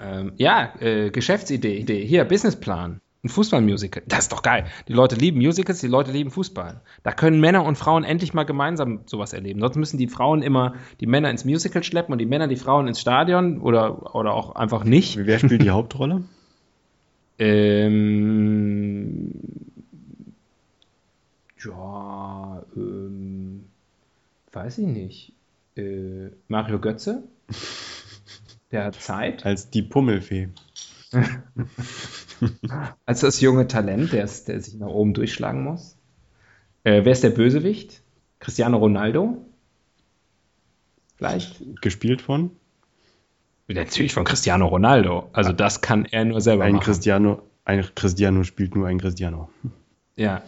Ähm, ja, äh, Geschäftsidee, Idee. Hier, Businessplan. Ein Fußballmusical. Das ist doch geil. Die Leute lieben Musicals, die Leute lieben Fußball. Da können Männer und Frauen endlich mal gemeinsam sowas erleben. Sonst müssen die Frauen immer die Männer ins Musical schleppen und die Männer die Frauen ins Stadion oder, oder auch einfach nicht. Wer spielt die Hauptrolle? Ähm, ja, ähm, weiß ich nicht. Äh, Mario Götze? Der hat Zeit. Als die Pummelfee. Als das junge Talent, der, der sich nach oben durchschlagen muss. Äh, wer ist der Bösewicht? Cristiano Ronaldo? Vielleicht? Gespielt von? Natürlich von Cristiano Ronaldo. Also das kann er nur selber Ein machen. Cristiano, ein Cristiano spielt nur ein Cristiano. Ja.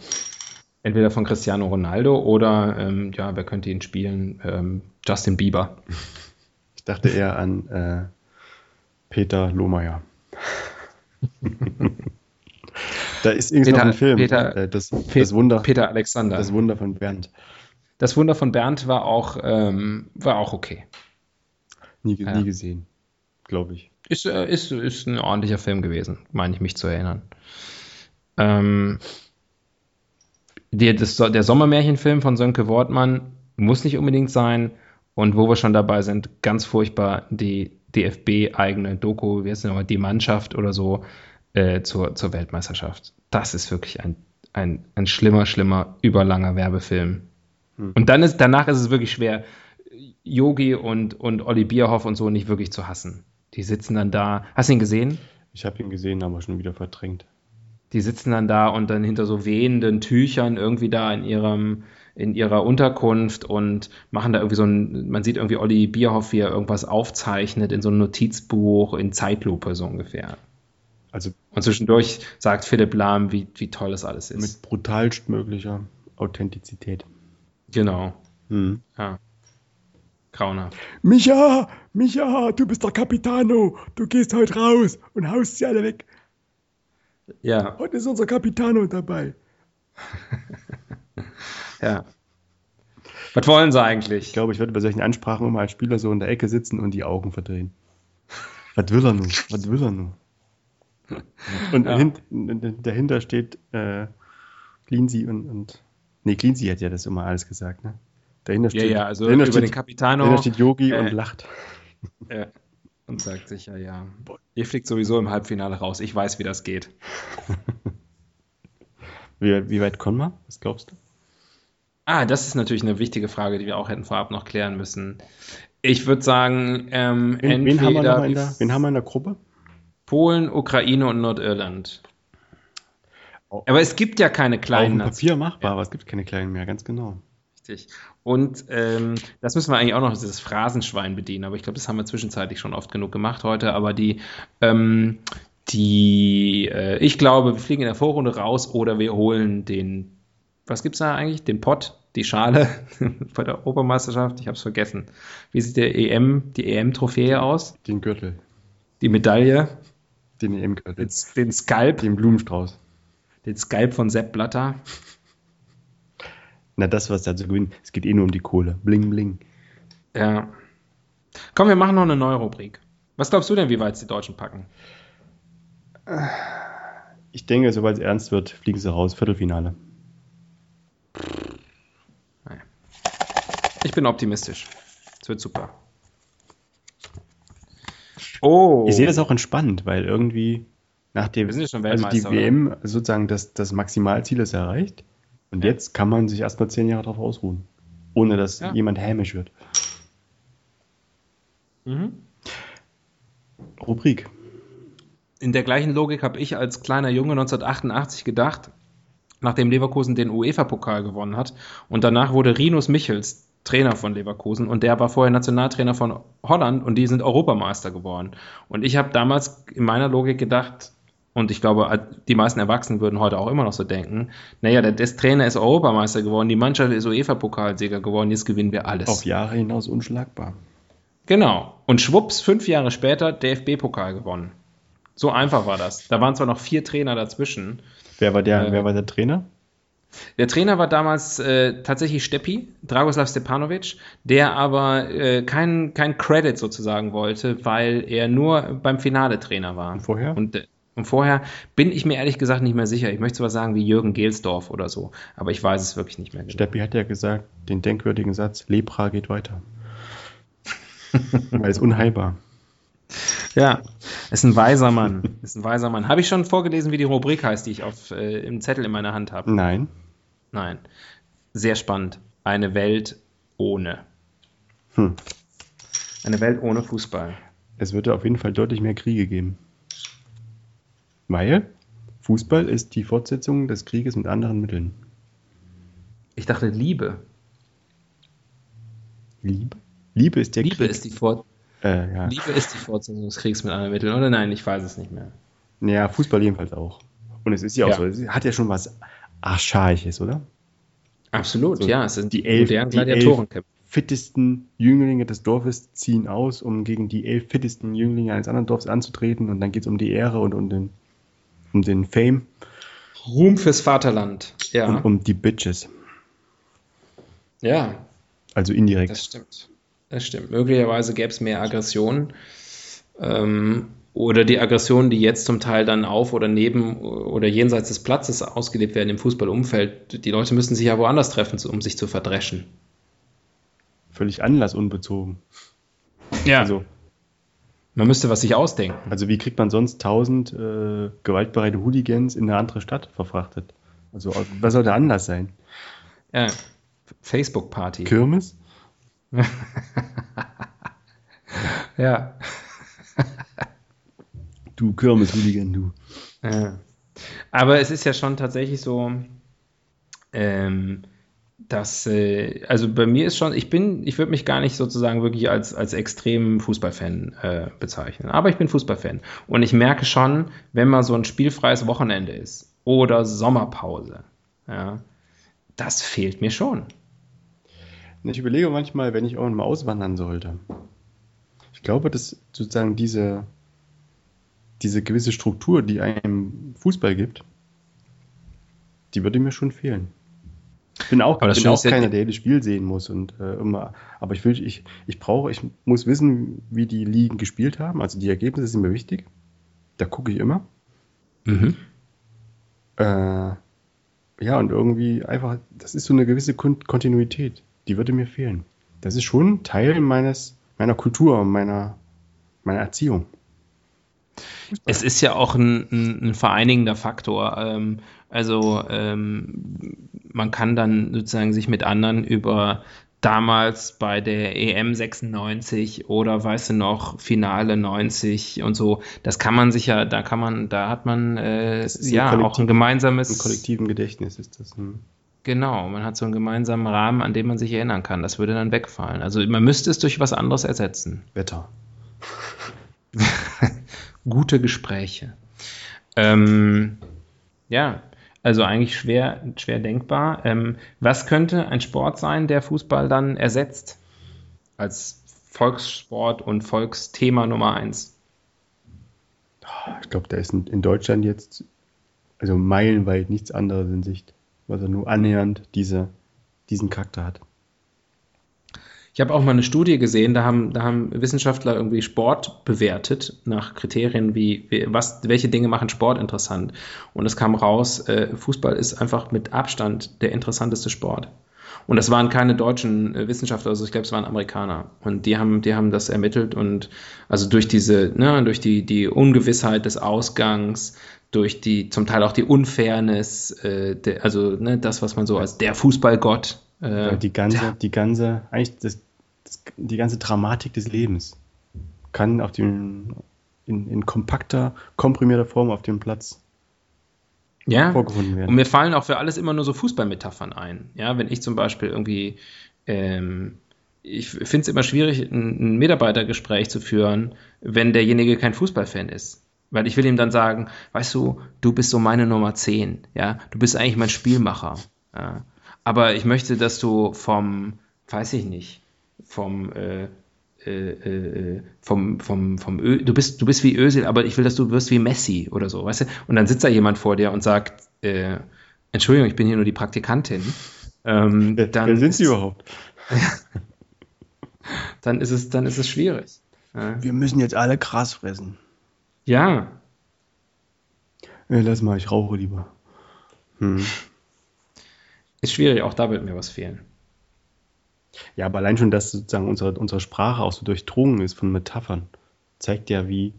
Entweder von Cristiano Ronaldo oder, ähm, ja, wer könnte ihn spielen? Ähm, Justin Bieber. Ich dachte eher an äh, Peter Lohmeier. da ist irgendwie noch Peter- ein Film, Peter- äh, das, das, Wunder, Peter Alexander. das Wunder von Bernd. Das Wunder von Bernd war auch, ähm, war auch okay. Nie, Ja. nie gesehen, glaube ich. Ist, äh, ist, ist ein ordentlicher Film gewesen, meine ich mich zu erinnern. Ähm, der, das, der Sommermärchenfilm von Sönke Wortmann muss nicht unbedingt sein. Und wo wir schon dabei sind, ganz furchtbar die DFB-eigene Doku, wie heißt nochmal, die Mannschaft oder so, äh, zur, zur Weltmeisterschaft. Das ist wirklich ein, ein, ein schlimmer, schlimmer, überlanger Werbefilm. Und dann ist, danach ist es wirklich schwer, Yogi und, und Olli Bierhoff und so nicht wirklich zu hassen. Die sitzen dann da. Hast du ihn gesehen? Ich habe ihn gesehen, aber schon wieder verdrängt. Die sitzen dann da und dann hinter so wehenden Tüchern irgendwie da in ihrem, in ihrer Unterkunft und machen da irgendwie so ein, man sieht irgendwie Olli Bierhoff, wie er irgendwas aufzeichnet in so einem Notizbuch in Zeitlupe so ungefähr. Also Und zwischendurch sagt Philipp Lahm, wie, wie toll das alles ist. mit brutalstmöglicher Authentizität. genau. Hm. Ja. Grauenhaft. Micha, Micha, du bist der Capitano. Du gehst heute raus und haust sie alle weg. Ja, Heute ist unser Capitano dabei. ja. Was wollen sie eigentlich? Ich glaube, ich würde bei solchen Ansprachen immer als Spieler so in der Ecke sitzen und die Augen verdrehen. Was will er nun? Was will er nun? Und Ja. hint, dahinter steht äh, Cleansy und, und. Nee, Cleansy hat ja das immer alles gesagt, ne? Dahinter ja, steht, ja, also dahinter über steht, den Capitano. dahinter steht Yogi äh, und lacht. Ja. Und sagt sich, ja, ja. Ihr fliegt sowieso im Halbfinale raus. Ich weiß, wie das geht. Wie, wie weit kommen wir? Was glaubst du? Ah, das ist natürlich eine wichtige Frage, die wir auch hätten vorab noch klären müssen. Ich würde sagen, ähm, Wen, wen, haben der, wen haben wir in der Gruppe? Polen, Ukraine und Nordirland. Oh. Aber es gibt ja keine Auf kleinen dem Papier machbar, aber es gibt keine kleinen mehr, ganz genau. Richtig. Und ähm, das müssen wir eigentlich auch noch, dieses Phrasenschwein bedienen. Aber ich glaube, das haben wir zwischenzeitlich schon oft genug gemacht heute. Aber die, ähm, die, äh, ich glaube, wir fliegen in der Vorrunde raus oder wir holen den, was gibt's da eigentlich? Den Pott, die Schale bei der Europameisterschaft. Ich habe es vergessen. Wie sieht der EM, die EM-Trophäe aus? Den Gürtel, Die Medaille, den EM-Gürtel, den, den Skalp, den Blumenstrauß. den Skalp von Sepp Blatter. Na, das, was da zu gewinnen, es geht eh nur um die Kohle. Bling, bling. Ja. Komm, wir machen noch eine neue Rubrik. Was glaubst du denn, wie weit es die Deutschen packen? Ich denke, sobald es ernst wird, fliegen sie raus. Viertelfinale. Ich bin optimistisch. Es wird super. Oh. Ich sehe das auch entspannt, weil irgendwie nach dem Wir sind ja schon also die oder? WM sozusagen das, das Maximalziel ist erreicht. Und Ja. jetzt kann man sich erstmal zehn Jahre darauf ausruhen. Ohne dass Ja. jemand hämisch wird. Mhm. Rubrik. In der gleichen Logik habe ich als kleiner Junge 1988 gedacht, nachdem Leverkusen den UEFA-Pokal gewonnen hat und danach wurde Rinus Michels Trainer von Leverkusen und der war vorher Nationaltrainer von Holland und die sind Europameister geworden. Und ich habe damals in meiner Logik gedacht, und ich glaube, die meisten Erwachsenen würden heute auch immer noch so denken, naja, der, der Trainer ist Europameister geworden, die Mannschaft ist UEFA-Pokalsieger geworden, jetzt gewinnen wir alles. Auf Jahre hinaus unschlagbar. Genau. Und schwupps, fünf Jahre später DFB-Pokal gewonnen. So einfach war das. Da waren zwar noch vier Trainer dazwischen. Wer war der, Äh, wer war der Trainer? Der Trainer war damals äh, tatsächlich Steppi, Dragoslav Stepanovic, der aber äh, kein, kein Credit sozusagen wollte, weil er nur beim Finale Trainer war. Und vorher? Und, äh, und vorher bin ich mir ehrlich gesagt nicht mehr sicher. Ich möchte zwar sagen wie Jürgen Gelsdorf oder so, aber ich weiß es wirklich nicht mehr genau. Steppi hat ja gesagt, den denkwürdigen Satz, Lepra geht weiter. Weil es unheilbar. Ja, ist ein weiser Mann. Ist ein weiser Mann. Habe ich schon vorgelesen, wie die Rubrik heißt, die ich auf, äh, im Zettel in meiner Hand habe? Nein. Nein. Sehr spannend. Eine Welt ohne. Hm. Eine Welt ohne Fußball. Es würde auf jeden Fall deutlich mehr Kriege geben. Weil Fußball ist die Fortsetzung des Krieges mit anderen Mitteln. Ich dachte, Liebe. Liebe? Liebe ist der Liebe Krieg. ist die Fort. Äh, ja. Liebe ist die Fortsetzung des Kriegs mit anderen Mitteln, oder nein? Ich weiß es nicht mehr. Ja, Fußball jedenfalls auch. Und es ist ja auch so, es hat ja schon was Archaisches, oder? Absolut, so, ja. Es sind die elf, die elf fittesten Jünglinge des Dorfes ziehen aus, um gegen die elf fittesten Jünglinge eines anderen Dorfs anzutreten. Und dann geht es um die Ehre und um den, um den Fame. Ruhm fürs Vaterland, ja. Und um die Bitches. Ja. Also indirekt. Das stimmt. Das stimmt. Möglicherweise gäbe es mehr Aggressionen. Ähm, oder die Aggressionen, die jetzt zum Teil dann auf oder neben oder jenseits des Platzes ausgelebt werden im Fußballumfeld. Die Leute müssen sich ja woanders treffen, um sich zu verdreschen. Völlig anlassunbezogen. Ja. Also, man müsste was sich ausdenken. Also wie kriegt man sonst tausend äh, gewaltbereite Hooligans in eine andere Stadt verfrachtet? Also was soll der Anlass sein? Ja, Facebook-Party. Kirmes? ja. du Kirmes-Hooligan, du. Ja. Aber es ist ja schon tatsächlich so, ähm, dass, äh, also bei mir ist schon, ich bin, ich würde mich gar nicht sozusagen wirklich als, als extremen Fußballfan äh, bezeichnen, aber ich bin Fußballfan. Und ich merke schon, wenn mal so ein spielfreies Wochenende ist oder Sommerpause, ja, das fehlt mir schon. Ich überlege manchmal, wenn ich auch mal auswandern sollte. Ich glaube, dass sozusagen diese, diese gewisse Struktur, die einem Fußball gibt, die würde mir schon fehlen. Ich bin auch, bin auch keiner, der jedes Spiel sehen muss und äh, immer, aber ich will, ich, ich brauche, ich muss wissen, wie die Ligen gespielt haben. Also die Ergebnisse sind mir wichtig. Da gucke ich immer. Mhm. Äh, ja, und irgendwie einfach, das ist so eine gewisse Kontinuität die würde mir fehlen. Das ist schon Teil meines, meiner Kultur, meiner, meiner Erziehung. Es ist ja auch ein, ein, ein vereinigender Faktor. Ähm, also ähm, man kann dann sozusagen sich mit anderen über damals bei der EM 96 oder weißt du noch Finale 90 und so, das kann man sich ja, da kann man, da hat man äh, ja auch ein gemeinsames im kollektiven Gedächtnis ist das. Hm. Genau, man hat so einen gemeinsamen Rahmen, an den man sich erinnern kann. Das würde dann wegfallen. Also man müsste es durch was anderes ersetzen. Wetter. Gute Gespräche. Ähm, ja, also eigentlich schwer, schwer denkbar. Ähm, was könnte ein Sport sein, der Fußball dann ersetzt? Als Volkssport und Volksthema Nummer eins. Ich glaube, da ist in Deutschland jetzt also meilenweit nichts anderes in Sicht was er nur annähernd diese, diesen Charakter hat. Ich habe auch mal eine Studie gesehen, da haben, da haben Wissenschaftler irgendwie Sport bewertet nach Kriterien wie, wie was, welche Dinge machen Sport interessant. Und es kam raus, äh, Fußball ist einfach mit Abstand der interessanteste Sport. Und das waren keine deutschen äh, Wissenschaftler, also ich glaube, es waren Amerikaner. Und die haben, die haben das ermittelt und also durch diese, ne, durch die, die Ungewissheit des Ausgangs, durch die zum Teil auch die Unfairness, äh, der, also ne, das, was man so als der Fußballgott. Äh, die ganze, ja. die ganze, eigentlich das, das, die ganze Dramatik des Lebens kann auf dem, in, in kompakter, komprimierter Form auf dem Platz ja, vorgefunden werden. Und mir fallen auch für alles immer nur so Fußballmetaphern ein. Ja, wenn ich zum Beispiel irgendwie, ähm, ich finde es immer schwierig, ein, ein Mitarbeitergespräch zu führen, wenn derjenige kein Fußballfan ist. Weil ich will ihm dann sagen, weißt du, du bist so meine Nummer 10, ja, du bist eigentlich mein Spielmacher. Ja. Aber ich möchte, dass du vom, weiß ich nicht, vom, äh, äh, äh, vom, vom, vom Ö du bist, du bist wie Ösil, aber ich will, dass du wirst wie Messi oder so, weißt du? Und dann sitzt da jemand vor dir und sagt, äh, Entschuldigung, ich bin hier nur die Praktikantin. Ähm, dann Wer sind sie überhaupt? dann ist es, dann ist es schwierig. Ja. Wir müssen jetzt alle Gras fressen. Ja. ja lass mal, ich rauche lieber. Hm. Ist schwierig, auch da wird mir was fehlen. Ja, aber allein schon, dass sozusagen unsere, unsere Sprache auch so durchdrungen ist von Metaphern, zeigt ja, wie,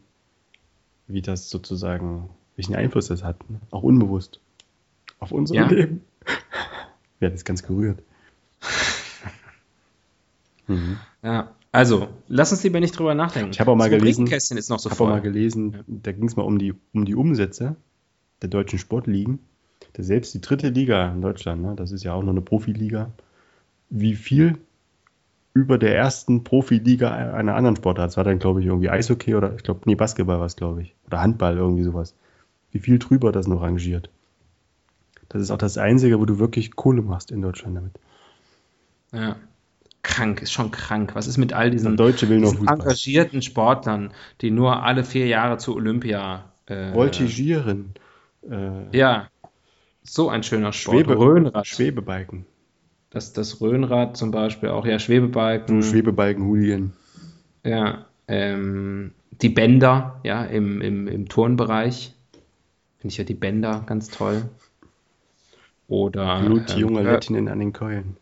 wie das sozusagen, welchen Einfluss das hat. Ne? Auch unbewusst. Auf unser ja. Leben. ja, das ist ganz gerührt. mhm. Ja. Also, lass uns lieber nicht drüber nachdenken. Ich habe auch mal das gelesen, ist noch so auch mal gelesen, ja. da ging es mal um die, um die Umsätze der deutschen Sportligen. Selbst die dritte Liga in Deutschland, ne, das ist ja auch nur eine Profiliga, wie viel über der ersten Profiliga einer anderen Sportart. Das war dann, glaube ich, irgendwie Eishockey oder ich glaube, nee, Basketball war es, glaube ich. Oder Handball, irgendwie sowas. Wie viel drüber das noch rangiert. Das ist auch das Einzige, wo du wirklich Kohle machst in Deutschland damit. Ja. Krank, ist schon krank. Was ist mit all diesen, diesen engagierten Sportlern, die nur alle vier Jahre zu Olympia. Äh, Voltigieren. Äh, ja. So ein schöner Sport. Schwebe, Röhnrad. Schwebebalken. Das, das Röhnrad zum Beispiel auch, ja, Schwebebalken. Du Schwebebalken-Hooligan. Ja, ähm, die Bänder, ja, im, im, im Turnbereich. Finde ich ja die Bänder ganz toll. Oder. Blut ähm, junger Lettinen an den Keulen.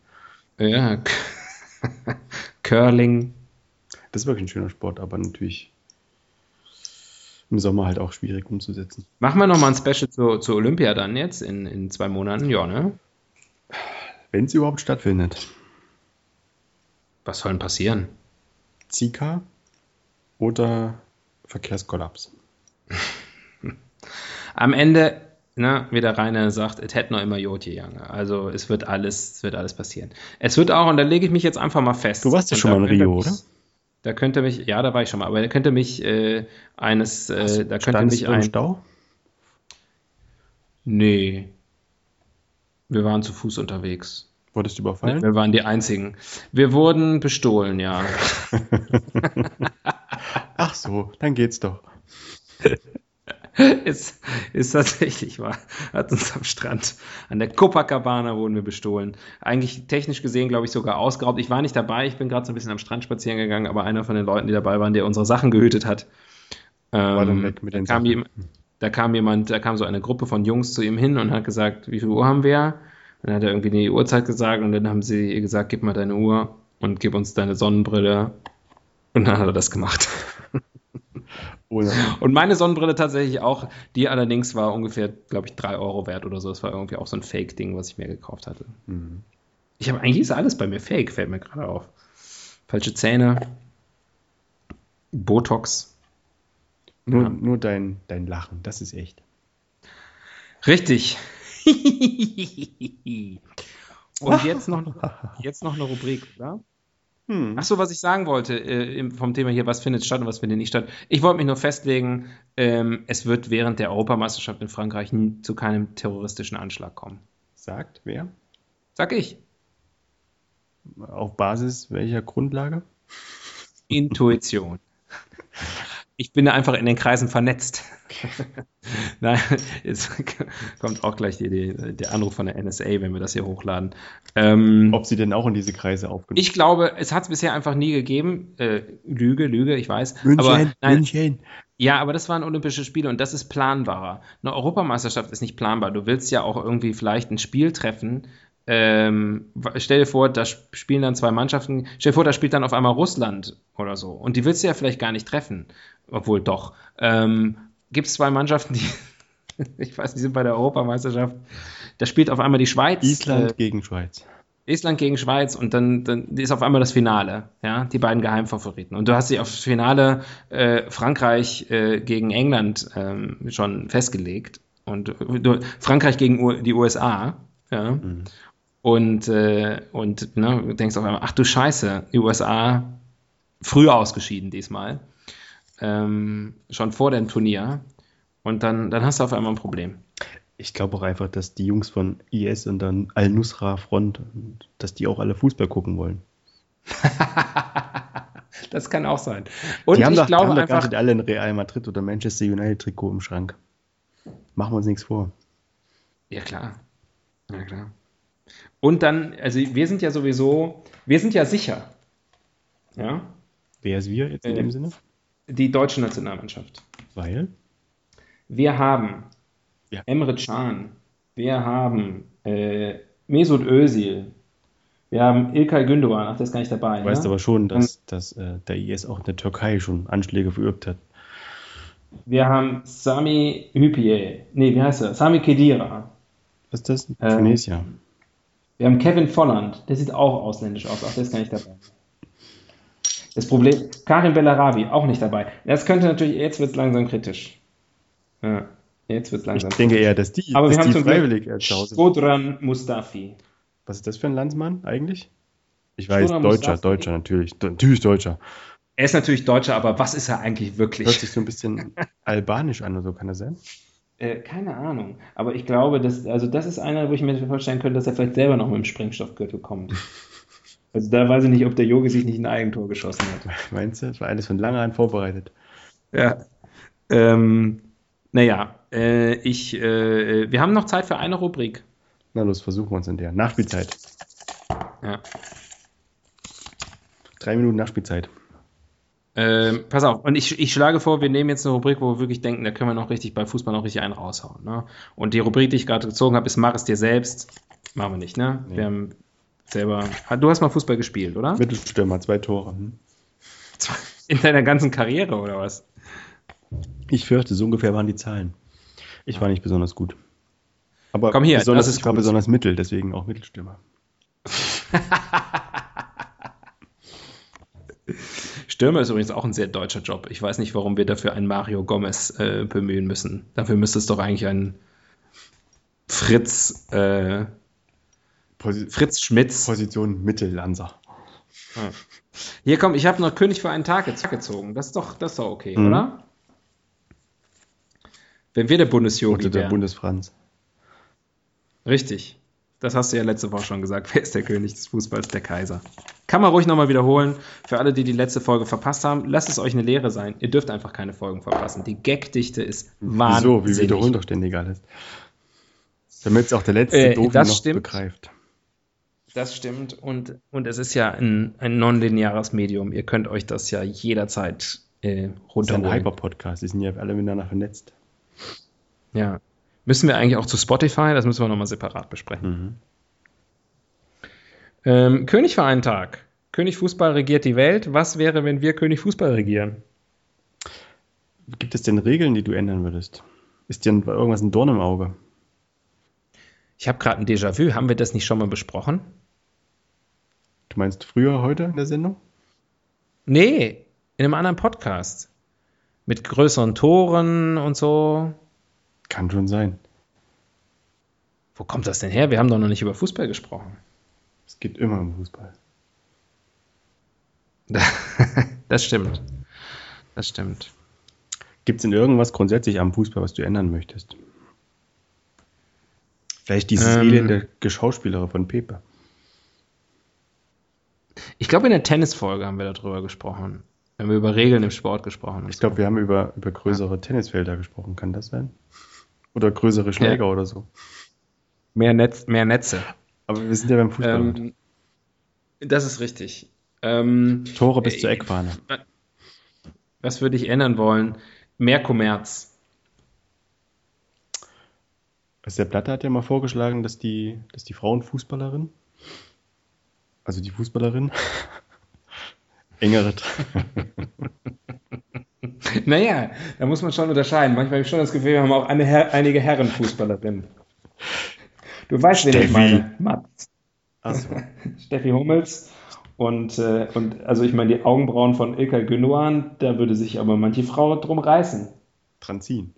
Ja, Curling. Das ist wirklich ein schöner Sport, aber natürlich im Sommer halt auch schwierig umzusetzen. Machen wir nochmal ein Special zu, zu Olympia dann jetzt in, in zwei Monaten? Ja, ne? Wenn es überhaupt stattfindet. Was soll denn passieren? Zika oder Verkehrskollaps. Am Ende, ne, wie der Rainer sagt, es hätte noch immer Jod gegangen. Also es wird alles, es wird alles passieren. Es wird auch, und da lege ich mich jetzt einfach mal fest. Du warst ja schon mal in Rio, mich, oder? Da könnte mich, ja, da war ich schon mal, aber da könnte mich äh, eines, äh, da könnte mich ein. Stau? Nee. Wir waren zu Fuß unterwegs. Wurdest du überfallen? Wir waren die einzigen. Wir wurden bestohlen, ja. Ach so, dann geht's doch. ist, ist tatsächlich wahr. Hat uns am Strand an der Copacabana wurden wir bestohlen. Eigentlich technisch gesehen, glaube ich, sogar ausgeraubt. Ich war nicht dabei, ich bin gerade so ein bisschen am Strand spazieren gegangen, aber einer von den Leuten, die dabei waren, der unsere Sachen gehütet hat, War dann ähm, weg mit den kam Sachen. jem- da kam jemand, da kam so eine Gruppe von Jungs zu ihm hin und hat gesagt, wie viel Uhr haben wir? Und dann hat er irgendwie die Uhrzeit gesagt und dann haben sie ihr gesagt, gib mal deine Uhr und gib uns deine Sonnenbrille. Und dann hat er das gemacht. Ohne, Und meine Sonnenbrille tatsächlich auch, die allerdings war ungefähr, glaube ich, 3 Euro wert oder so. Das war irgendwie auch so ein Fake-Ding, was ich mir gekauft hatte. Mhm. Ich habe eigentlich ist alles bei mir Fake, fällt mir gerade auf. Falsche Zähne, Botox. Nur, Ja. nur dein, dein Lachen, das ist echt. Richtig. Und jetzt noch, jetzt noch eine Rubrik, oder? Hm. Ach so, was ich sagen wollte äh, vom Thema hier, was findet statt und was findet nicht statt. Ich wollte mich nur festlegen, ähm, es wird während der Europameisterschaft in Frankreich zu keinem terroristischen Anschlag kommen. Sagt wer? Sag ich. Auf Basis welcher Grundlage? Intuition. Ich bin da einfach in den Kreisen vernetzt. Nein, jetzt kommt auch gleich die, die, der Anruf von der NSA, wenn wir das hier hochladen. Ähm, Ob sie denn auch in diese Kreise aufgenommen ich glaube, es hat es bisher einfach nie gegeben. Äh, Lüge, Lüge, ich weiß. München, aber nein, München. Ja, aber das waren Olympische Spiele und das ist planbarer. Eine Europameisterschaft ist nicht planbar. Du willst ja auch irgendwie vielleicht ein Spiel treffen. Ähm, stell dir vor, da sp- spielen dann zwei Mannschaften. Stell dir vor, da spielt dann auf einmal Russland oder so. Und die willst du ja vielleicht gar nicht treffen. Obwohl doch. Ähm, Gibt es zwei Mannschaften, die, ich weiß, die sind bei der Europameisterschaft. Da spielt auf einmal die Schweiz. Island Äh, gegen Schweiz. Island gegen Schweiz und dann, dann ist auf einmal das Finale, ja, die beiden Geheimfavoriten. Und du hast dich auf das Finale äh, Frankreich äh, gegen England ähm, schon festgelegt und du, Frankreich gegen U die USA, ja. Mhm. Und, äh, und ne, du denkst auf einmal, ach du Scheiße, die USA früh ausgeschieden diesmal, ähm, schon vor dem Turnier. Und dann, dann hast du auf einmal ein Problem. Ich glaube auch einfach, dass die Jungs von IS und dann Al-Nusra-Front, dass die auch alle Fußball gucken wollen. das kann auch sein. Und die haben ich doch, glaube haben doch einfach, garantiert alle ein Real Madrid oder Manchester United-Trikot im Schrank. Machen wir uns nichts vor. Ja, klar. Ja, klar. Und dann, also wir sind ja sowieso, wir sind ja sicher. Ja, Wer ist wir jetzt in Äh, dem Sinne? Die deutsche Nationalmannschaft. Weil? Wir haben Ja. Emre Can, wir haben äh, Mesut Özil, wir haben İlkay Gündoğan, ach, der ist gar nicht dabei. Du weißt ne? aber schon, dass, dass äh, der IS auch in der Türkei schon Anschläge verübt hat. Wir haben Sami Hüpie, nee, wie heißt er? Sami Khedira. Was ist das? Ähm, Tunesier. Wir haben Kevin Volland, der sieht auch ausländisch aus, ach, der ist gar nicht dabei. Das Problem, Karim Bellarabi, auch nicht dabei. Das könnte natürlich, jetzt wird es langsam kritisch. Ja, jetzt wird es Ich langsam denke eher, dass die, Aber wir dass haben die freiwillig äh. Skodran Mustafi. Was ist das für ein Landsmann eigentlich? Ich weiß, muss Deutscher, das- Deutscher, natürlich. Natürlich Deutscher. Er ist natürlich Deutscher, aber was ist er eigentlich wirklich? Hört sich so ein bisschen albanisch an oder so, kann das sein? Äh, keine Ahnung. Aber ich glaube, dass, also das ist einer, wo ich mir vorstellen könnte, dass er vielleicht selber noch mit dem Sprengstoffgürtel kommt. Also da weiß ich nicht, ob der Yogi sich nicht ein Eigentor geschossen hat. Meinst du? Das war alles von langer Hand vorbereitet. Ja. Ähm, naja, äh, ich, äh, wir haben noch Zeit für eine Rubrik. Na los, versuchen wir uns in der. Nachspielzeit. Ja. Drei Minuten Nachspielzeit. Ähm, pass auf, und ich, ich schlage vor, wir nehmen jetzt eine Rubrik, wo wir wirklich denken, da können wir noch richtig bei Fußball noch richtig einen raushauen. Ne? Und die Rubrik, die ich gerade gezogen habe, ist Mach es dir selbst. Machen wir nicht, ne? Nee. Wir haben selber. Du hast mal Fußball gespielt, oder? Mittelstürmer, zwei Tore. Hm. In deiner ganzen Karriere, oder was? Ich fürchte, so ungefähr waren die Zahlen. Ich war nicht besonders gut. Aber Komm hier, besonders, das ist ich war gut. besonders mittel, deswegen auch Mittelstürmer. Stürmer ist übrigens auch ein sehr deutscher Job. Ich weiß nicht, warum wir dafür einen Mario Gomez äh, bemühen müssen. Dafür müsste es doch eigentlich ein Fritz, äh, Posi Fritz Schmitz. Position Mittellanser. Hier komm, ich habe noch König für einen Tag gez- gezogen. Das ist doch, das ist doch okay, Mhm. oder? Wenn wir der Bundesjogi Oder der wären. Bundesfranz. Richtig. Das hast du ja letzte Woche schon gesagt. Wer ist der König des Fußballs? Der Kaiser. Kann man ruhig nochmal wiederholen. Für alle, die die letzte Folge verpasst haben, lasst es euch eine Lehre sein. Ihr dürft einfach keine Folgen verpassen. Die Gagdichte ist wahnsinnig. Wieso? Wir wiederholen doch ständig alles. Damit es auch der letzte Äh, Doof das noch stimmt. begreift. Das stimmt. Und, und es ist ja ein, ein nonlineares Medium. Ihr könnt euch das ja jederzeit äh, Das ist ein runterholen. Hyper-Podcast. Die sind ja alle miteinander vernetzt. Ja. Müssen wir eigentlich auch zu Spotify? Das müssen wir nochmal separat besprechen. Mhm. Ähm, König für einen Tag. König Fußball regiert die Welt. Was wäre, wenn wir König Fußball regieren? Gibt es denn Regeln, die du ändern würdest? Ist dir irgendwas ein Dorn im Auge? Ich habe gerade ein Déjà-vu. Haben wir das nicht schon mal besprochen? Du meinst früher heute in der Sendung? Nee, in einem anderen Podcast. Mit größeren Toren und so. Kann schon sein. Wo kommt das denn her? Wir haben doch noch nicht über Fußball gesprochen. Es geht immer um Fußball. Das stimmt. Das stimmt. Gibt es denn irgendwas grundsätzlich am Fußball, was du ändern möchtest? Vielleicht dieses Ähm. elende Geschauspielere von Pepe. Ich glaube, in der Tennisfolge haben wir darüber gesprochen. Wenn wir über Regeln im Sport gesprochen haben. Ich glaube, wir haben über, über größere Tennisfelder gesprochen. Kann das sein? Oder größere Schläger oder so. mehr, Netz, mehr Netze. Aber wir sind ja beim Fußball. Ähm, das ist richtig. Ähm, Tore bis äh, zur Eckfahne. Was würde ich ändern wollen? Mehr Kommerz. Also der Platte hat ja mal vorgeschlagen, dass die, dass die Frauenfußballerin, also die Fußballerin, engere, Naja, da muss man schon unterscheiden. Manchmal habe ich schon das Gefühl, wir haben auch Her einige Herrenfußballerinnen. Du weißt, wen ich Steffi. meine. Mats. Achso, Steffi Hummels. Und, äh, und also ich meine, die Augenbrauen von Ilkay Gündoğan, da würde sich aber manche Frau drum reißen. Transin.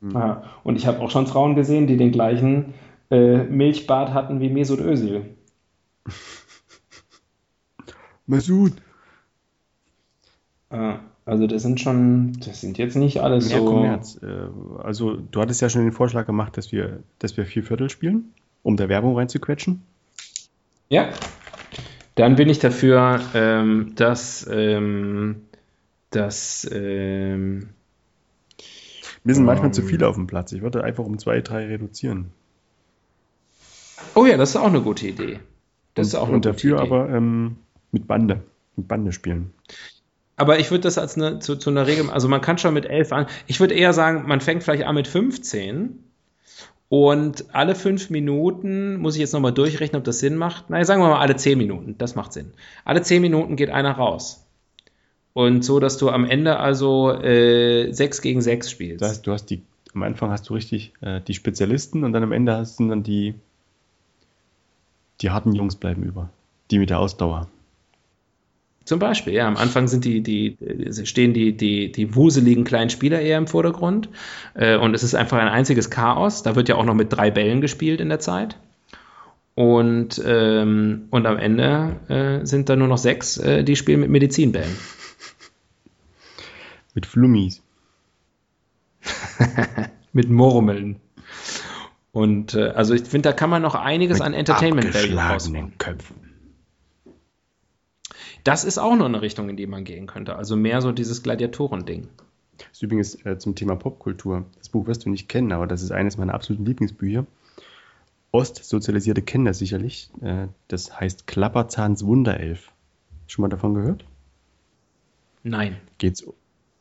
Ja. Und ich habe auch schon Frauen gesehen, die den gleichen äh, Milchbart hatten wie Mesut Özil. Masud. Äh, also das sind schon, das sind jetzt nicht alles Mehr so. Kommerz. Äh, Also du hattest ja schon den Vorschlag gemacht, dass wir, dass wir vier Viertel spielen, um da Werbung reinzuquetschen. Ja. Dann bin ich dafür, ähm, dass, ähm, dass ähm, Wir sind manchmal Ähm. zu viele auf dem Platz. Ich würde einfach um zwei, drei reduzieren. oh ja, das ist auch eine gute Idee. Das ist auch Und dafür Idee. aber ähm, mit Bande. Mit Bande spielen. Aber ich würde das als eine, zu, zu einer Regel, also man kann schon mit elf an. Ich würde eher sagen, man fängt vielleicht an mit 15 und alle fünf Minuten, muss ich jetzt nochmal durchrechnen, ob das Sinn macht. Nein, sagen wir mal alle zehn Minuten, das macht Sinn. Alle zehn Minuten geht einer raus. Und so, dass du am Ende also äh, 6 gegen 6 spielst. Das heißt, du hast die, am Anfang hast du richtig äh, die Spezialisten und dann am Ende hast du dann die, die harten Jungs bleiben über. Die mit der Ausdauer. Zum Beispiel, ja. Am Anfang sind die, die, stehen die, die, die wuseligen kleinen Spieler eher im Vordergrund. Äh, und es ist einfach ein einziges Chaos. Da wird ja auch noch mit drei Bällen gespielt in der Zeit. Und, ähm, und am Ende äh, sind da nur noch sechs, äh, die spielen mit Medizinbällen. Mit Flummis. mit Murmeln. Und äh, also ich finde, da kann man noch einiges an Entertainment Value rausnehmen. Köpfen. Das ist auch noch eine Richtung, in die man gehen könnte. Also mehr so dieses Gladiatoren-Ding. Das ist übrigens äh, zum Thema Popkultur. Das Buch wirst du nicht kennen, aber das ist eines meiner absoluten Lieblingsbücher. Ostsozialisierte kennen das sicherlich. Äh, das heißt Klapperzahns Wunderelf. Schon mal davon gehört? Nein. Geht's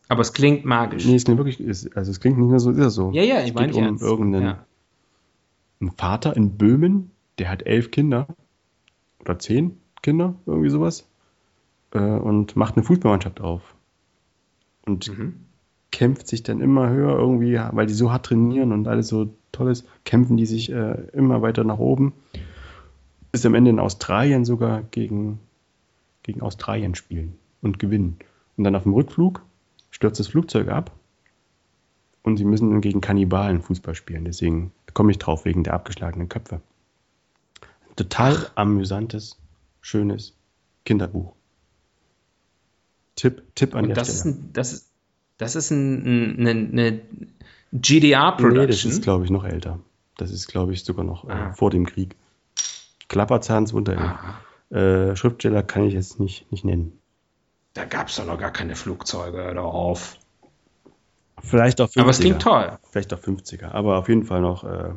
Aber es klingt magisch. Nee, es klingt wirklich, also es klingt nicht nur so, ist es so. ja, ja, ich es meine um ernst. irgendeinen ja. Einen Vater in Böhmen, der hat elf Kinder oder zehn Kinder, irgendwie sowas, äh, und macht eine Fußballmannschaft auf. Und Mhm. kämpft sich dann immer höher irgendwie, weil die so hart trainieren und alles so toll ist, kämpfen die sich äh, immer weiter nach oben. Bis am Ende in Australien sogar gegen, gegen Australien spielen und gewinnen. Und dann auf dem Rückflug stürzt das Flugzeug ab und sie müssen dann gegen Kannibalen Fußball spielen. Deswegen komme ich drauf, wegen der abgeschlagenen Köpfe. Total amüsantes, schönes Kinderbuch. Tipp, Tipp an Und der das ist, Stelle. ein, das ist, das ist ein, ein, eine, eine Nee, das GDR-Production. ist, glaube ich, noch älter. Das ist, glaube ich, sogar noch Ah. äh, vor dem Krieg. Klapperzahns Wunderelf. Ah, Äh, Schriftsteller kann ich jetzt nicht, nicht nennen. da gab es doch noch gar keine Flugzeuge, hör auf. Vielleicht auch 50er. Aber es klingt toll. Vielleicht auch 50er. Aber auf jeden Fall noch äh,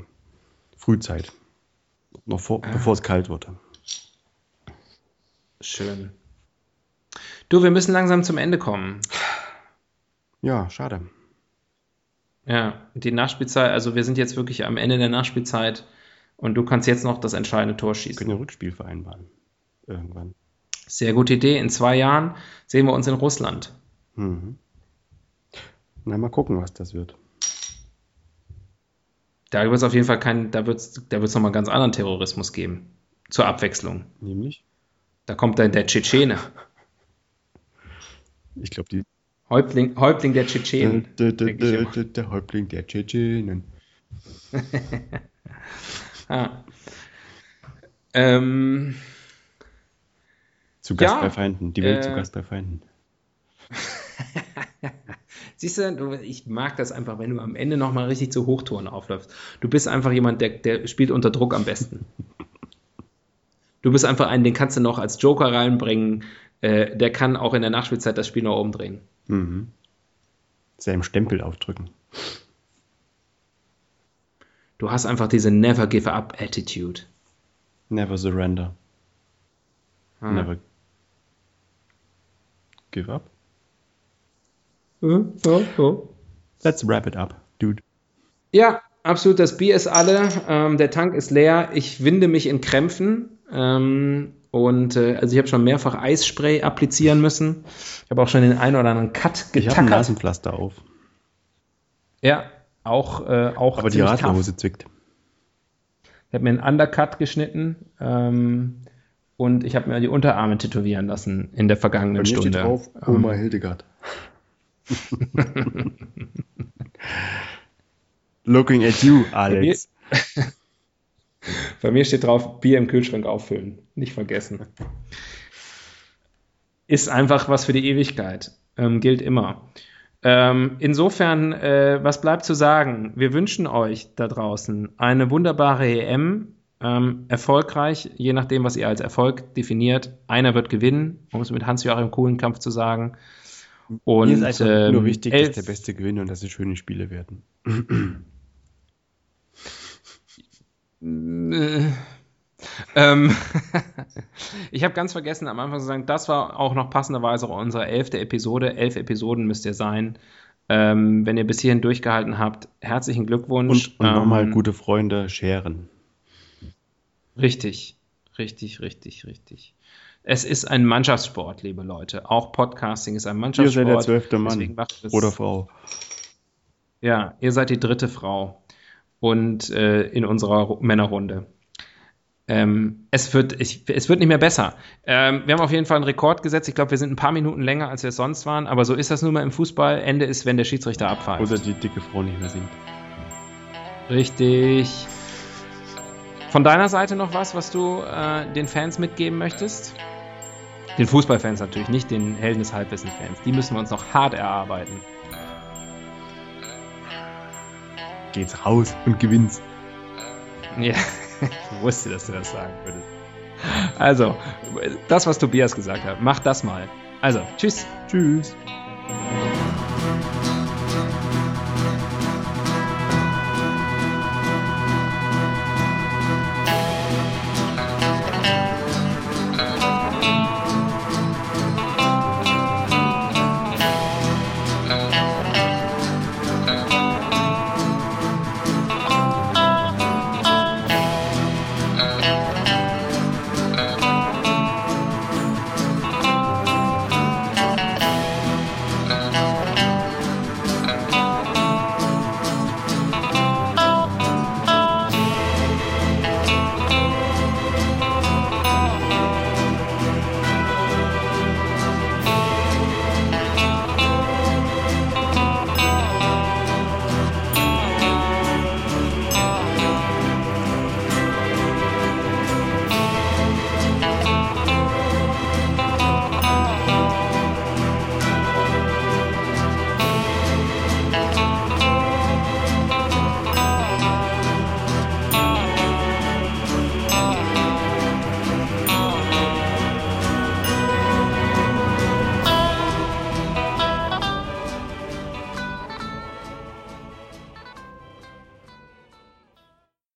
Frühzeit. Noch vor, Ah. bevor es kalt wurde. Schön. Du, wir müssen langsam zum Ende kommen. Ja, schade. Ja, die Nachspielzeit, also wir sind jetzt wirklich am Ende der Nachspielzeit und du kannst jetzt noch das entscheidende Tor Wir schießen. können ja Rückspiel vereinbaren. Irgendwann. Sehr gute Idee. In zwei Jahren sehen wir uns in Russland. Mhm. Na, mal gucken, was das wird. Da wird es auf jeden Fall keinen, da wird es da wird's nochmal ganz anderen Terrorismus geben. Zur Abwechslung. Nämlich, Da kommt dann der Tschetschene. ich glaube, die Häuptling, Häuptling der Tschetschenen. der, der, der, der Häuptling der Tschetschenen. Ah. Ähm, Zu Gast Ja, bei Feinden. Die Welt äh, zu Gast bei Feinden. Siehst du, ich mag das einfach, wenn du am Ende nochmal richtig zu Hochtouren aufläufst. Du bist einfach jemand, der, der spielt unter Druck am besten. Du bist einfach einen, den kannst du noch als Joker reinbringen. Äh, der kann auch in der Nachspielzeit das Spiel nach oben drehen. Mhm. Seinem Stempel aufdrücken. Du hast einfach diese Never Give Up Attitude. Never surrender. Ah. Never give up. Ja. Let's wrap it up, dude. Ja, absolut. Das Bier ist alle. Ähm, der Tank ist leer. Ich winde mich in Krämpfen. Ähm, und äh, also ich habe schon mehrfach Eisspray applizieren müssen. Ich habe auch schon den einen oder anderen Cut Ich habe ein getackert. Nasenpflaster auf. Ja, auch, äh, auch Aber die tough. Radlerhose zwickt. Ich habe mir einen Undercut geschnitten ähm, und ich habe mir die Unterarme tätowieren lassen in der vergangenen Stunde. Ähm, Oma Hildegard. Looking at you, Alex. Bei mir steht drauf, Bier im Kühlschrank auffüllen. Nicht vergessen. Ist einfach was für die Ewigkeit. Ähm, gilt immer. Ähm, insofern, äh, was bleibt zu sagen? Wir wünschen euch da draußen eine wunderbare EM. Ähm, erfolgreich, je nachdem, was ihr als Erfolg definiert. Einer wird gewinnen, um es mit Hans-Joachim Kuhlenkampf zu sagen. Und Mir ist einfach ähm, nur wichtig, elf- dass der Beste gewinnt und dass es schöne Spiele werden. Äh, ähm, ich habe ganz vergessen am Anfang zu sagen, das war auch noch passenderweise unsere elfte Episode. Elf Episoden müsst ihr sein. Ähm, wenn ihr bis hierhin durchgehalten habt, herzlichen Glückwunsch. Und, und ähm, nochmal gute Freunde scheren. Richtig, richtig, richtig, richtig. Es ist ein Mannschaftssport, liebe Leute. Auch Podcasting ist ein Ihr Mannschaftssport. seid der zwölfte Mann. Oder Frau. Ja, ihr seid die dritte Frau und äh, in unserer Ru- Männerrunde. Ähm, es, wird, ich, es wird nicht mehr besser. Ähm, wir haben auf jeden Fall einen Rekord gesetzt. Ich glaube, wir sind ein paar Minuten länger, als wir es sonst waren. Aber so ist das nun mal im Fußball. Ende ist, wenn der Schiedsrichter abpfeift. Oder die dicke Frau nicht mehr singt. Richtig. Von deiner Seite noch was, was du äh, den Fans mitgeben möchtest? Den Fußballfans natürlich, nicht den Helden des Halbwissens-Fans. Die müssen wir uns noch hart erarbeiten. Geht's raus und gewinn's. Ja, ich wusste, dass du das sagen würdest. Also, das, was Tobias gesagt hat, mach das mal. Also, tschüss. Tschüss.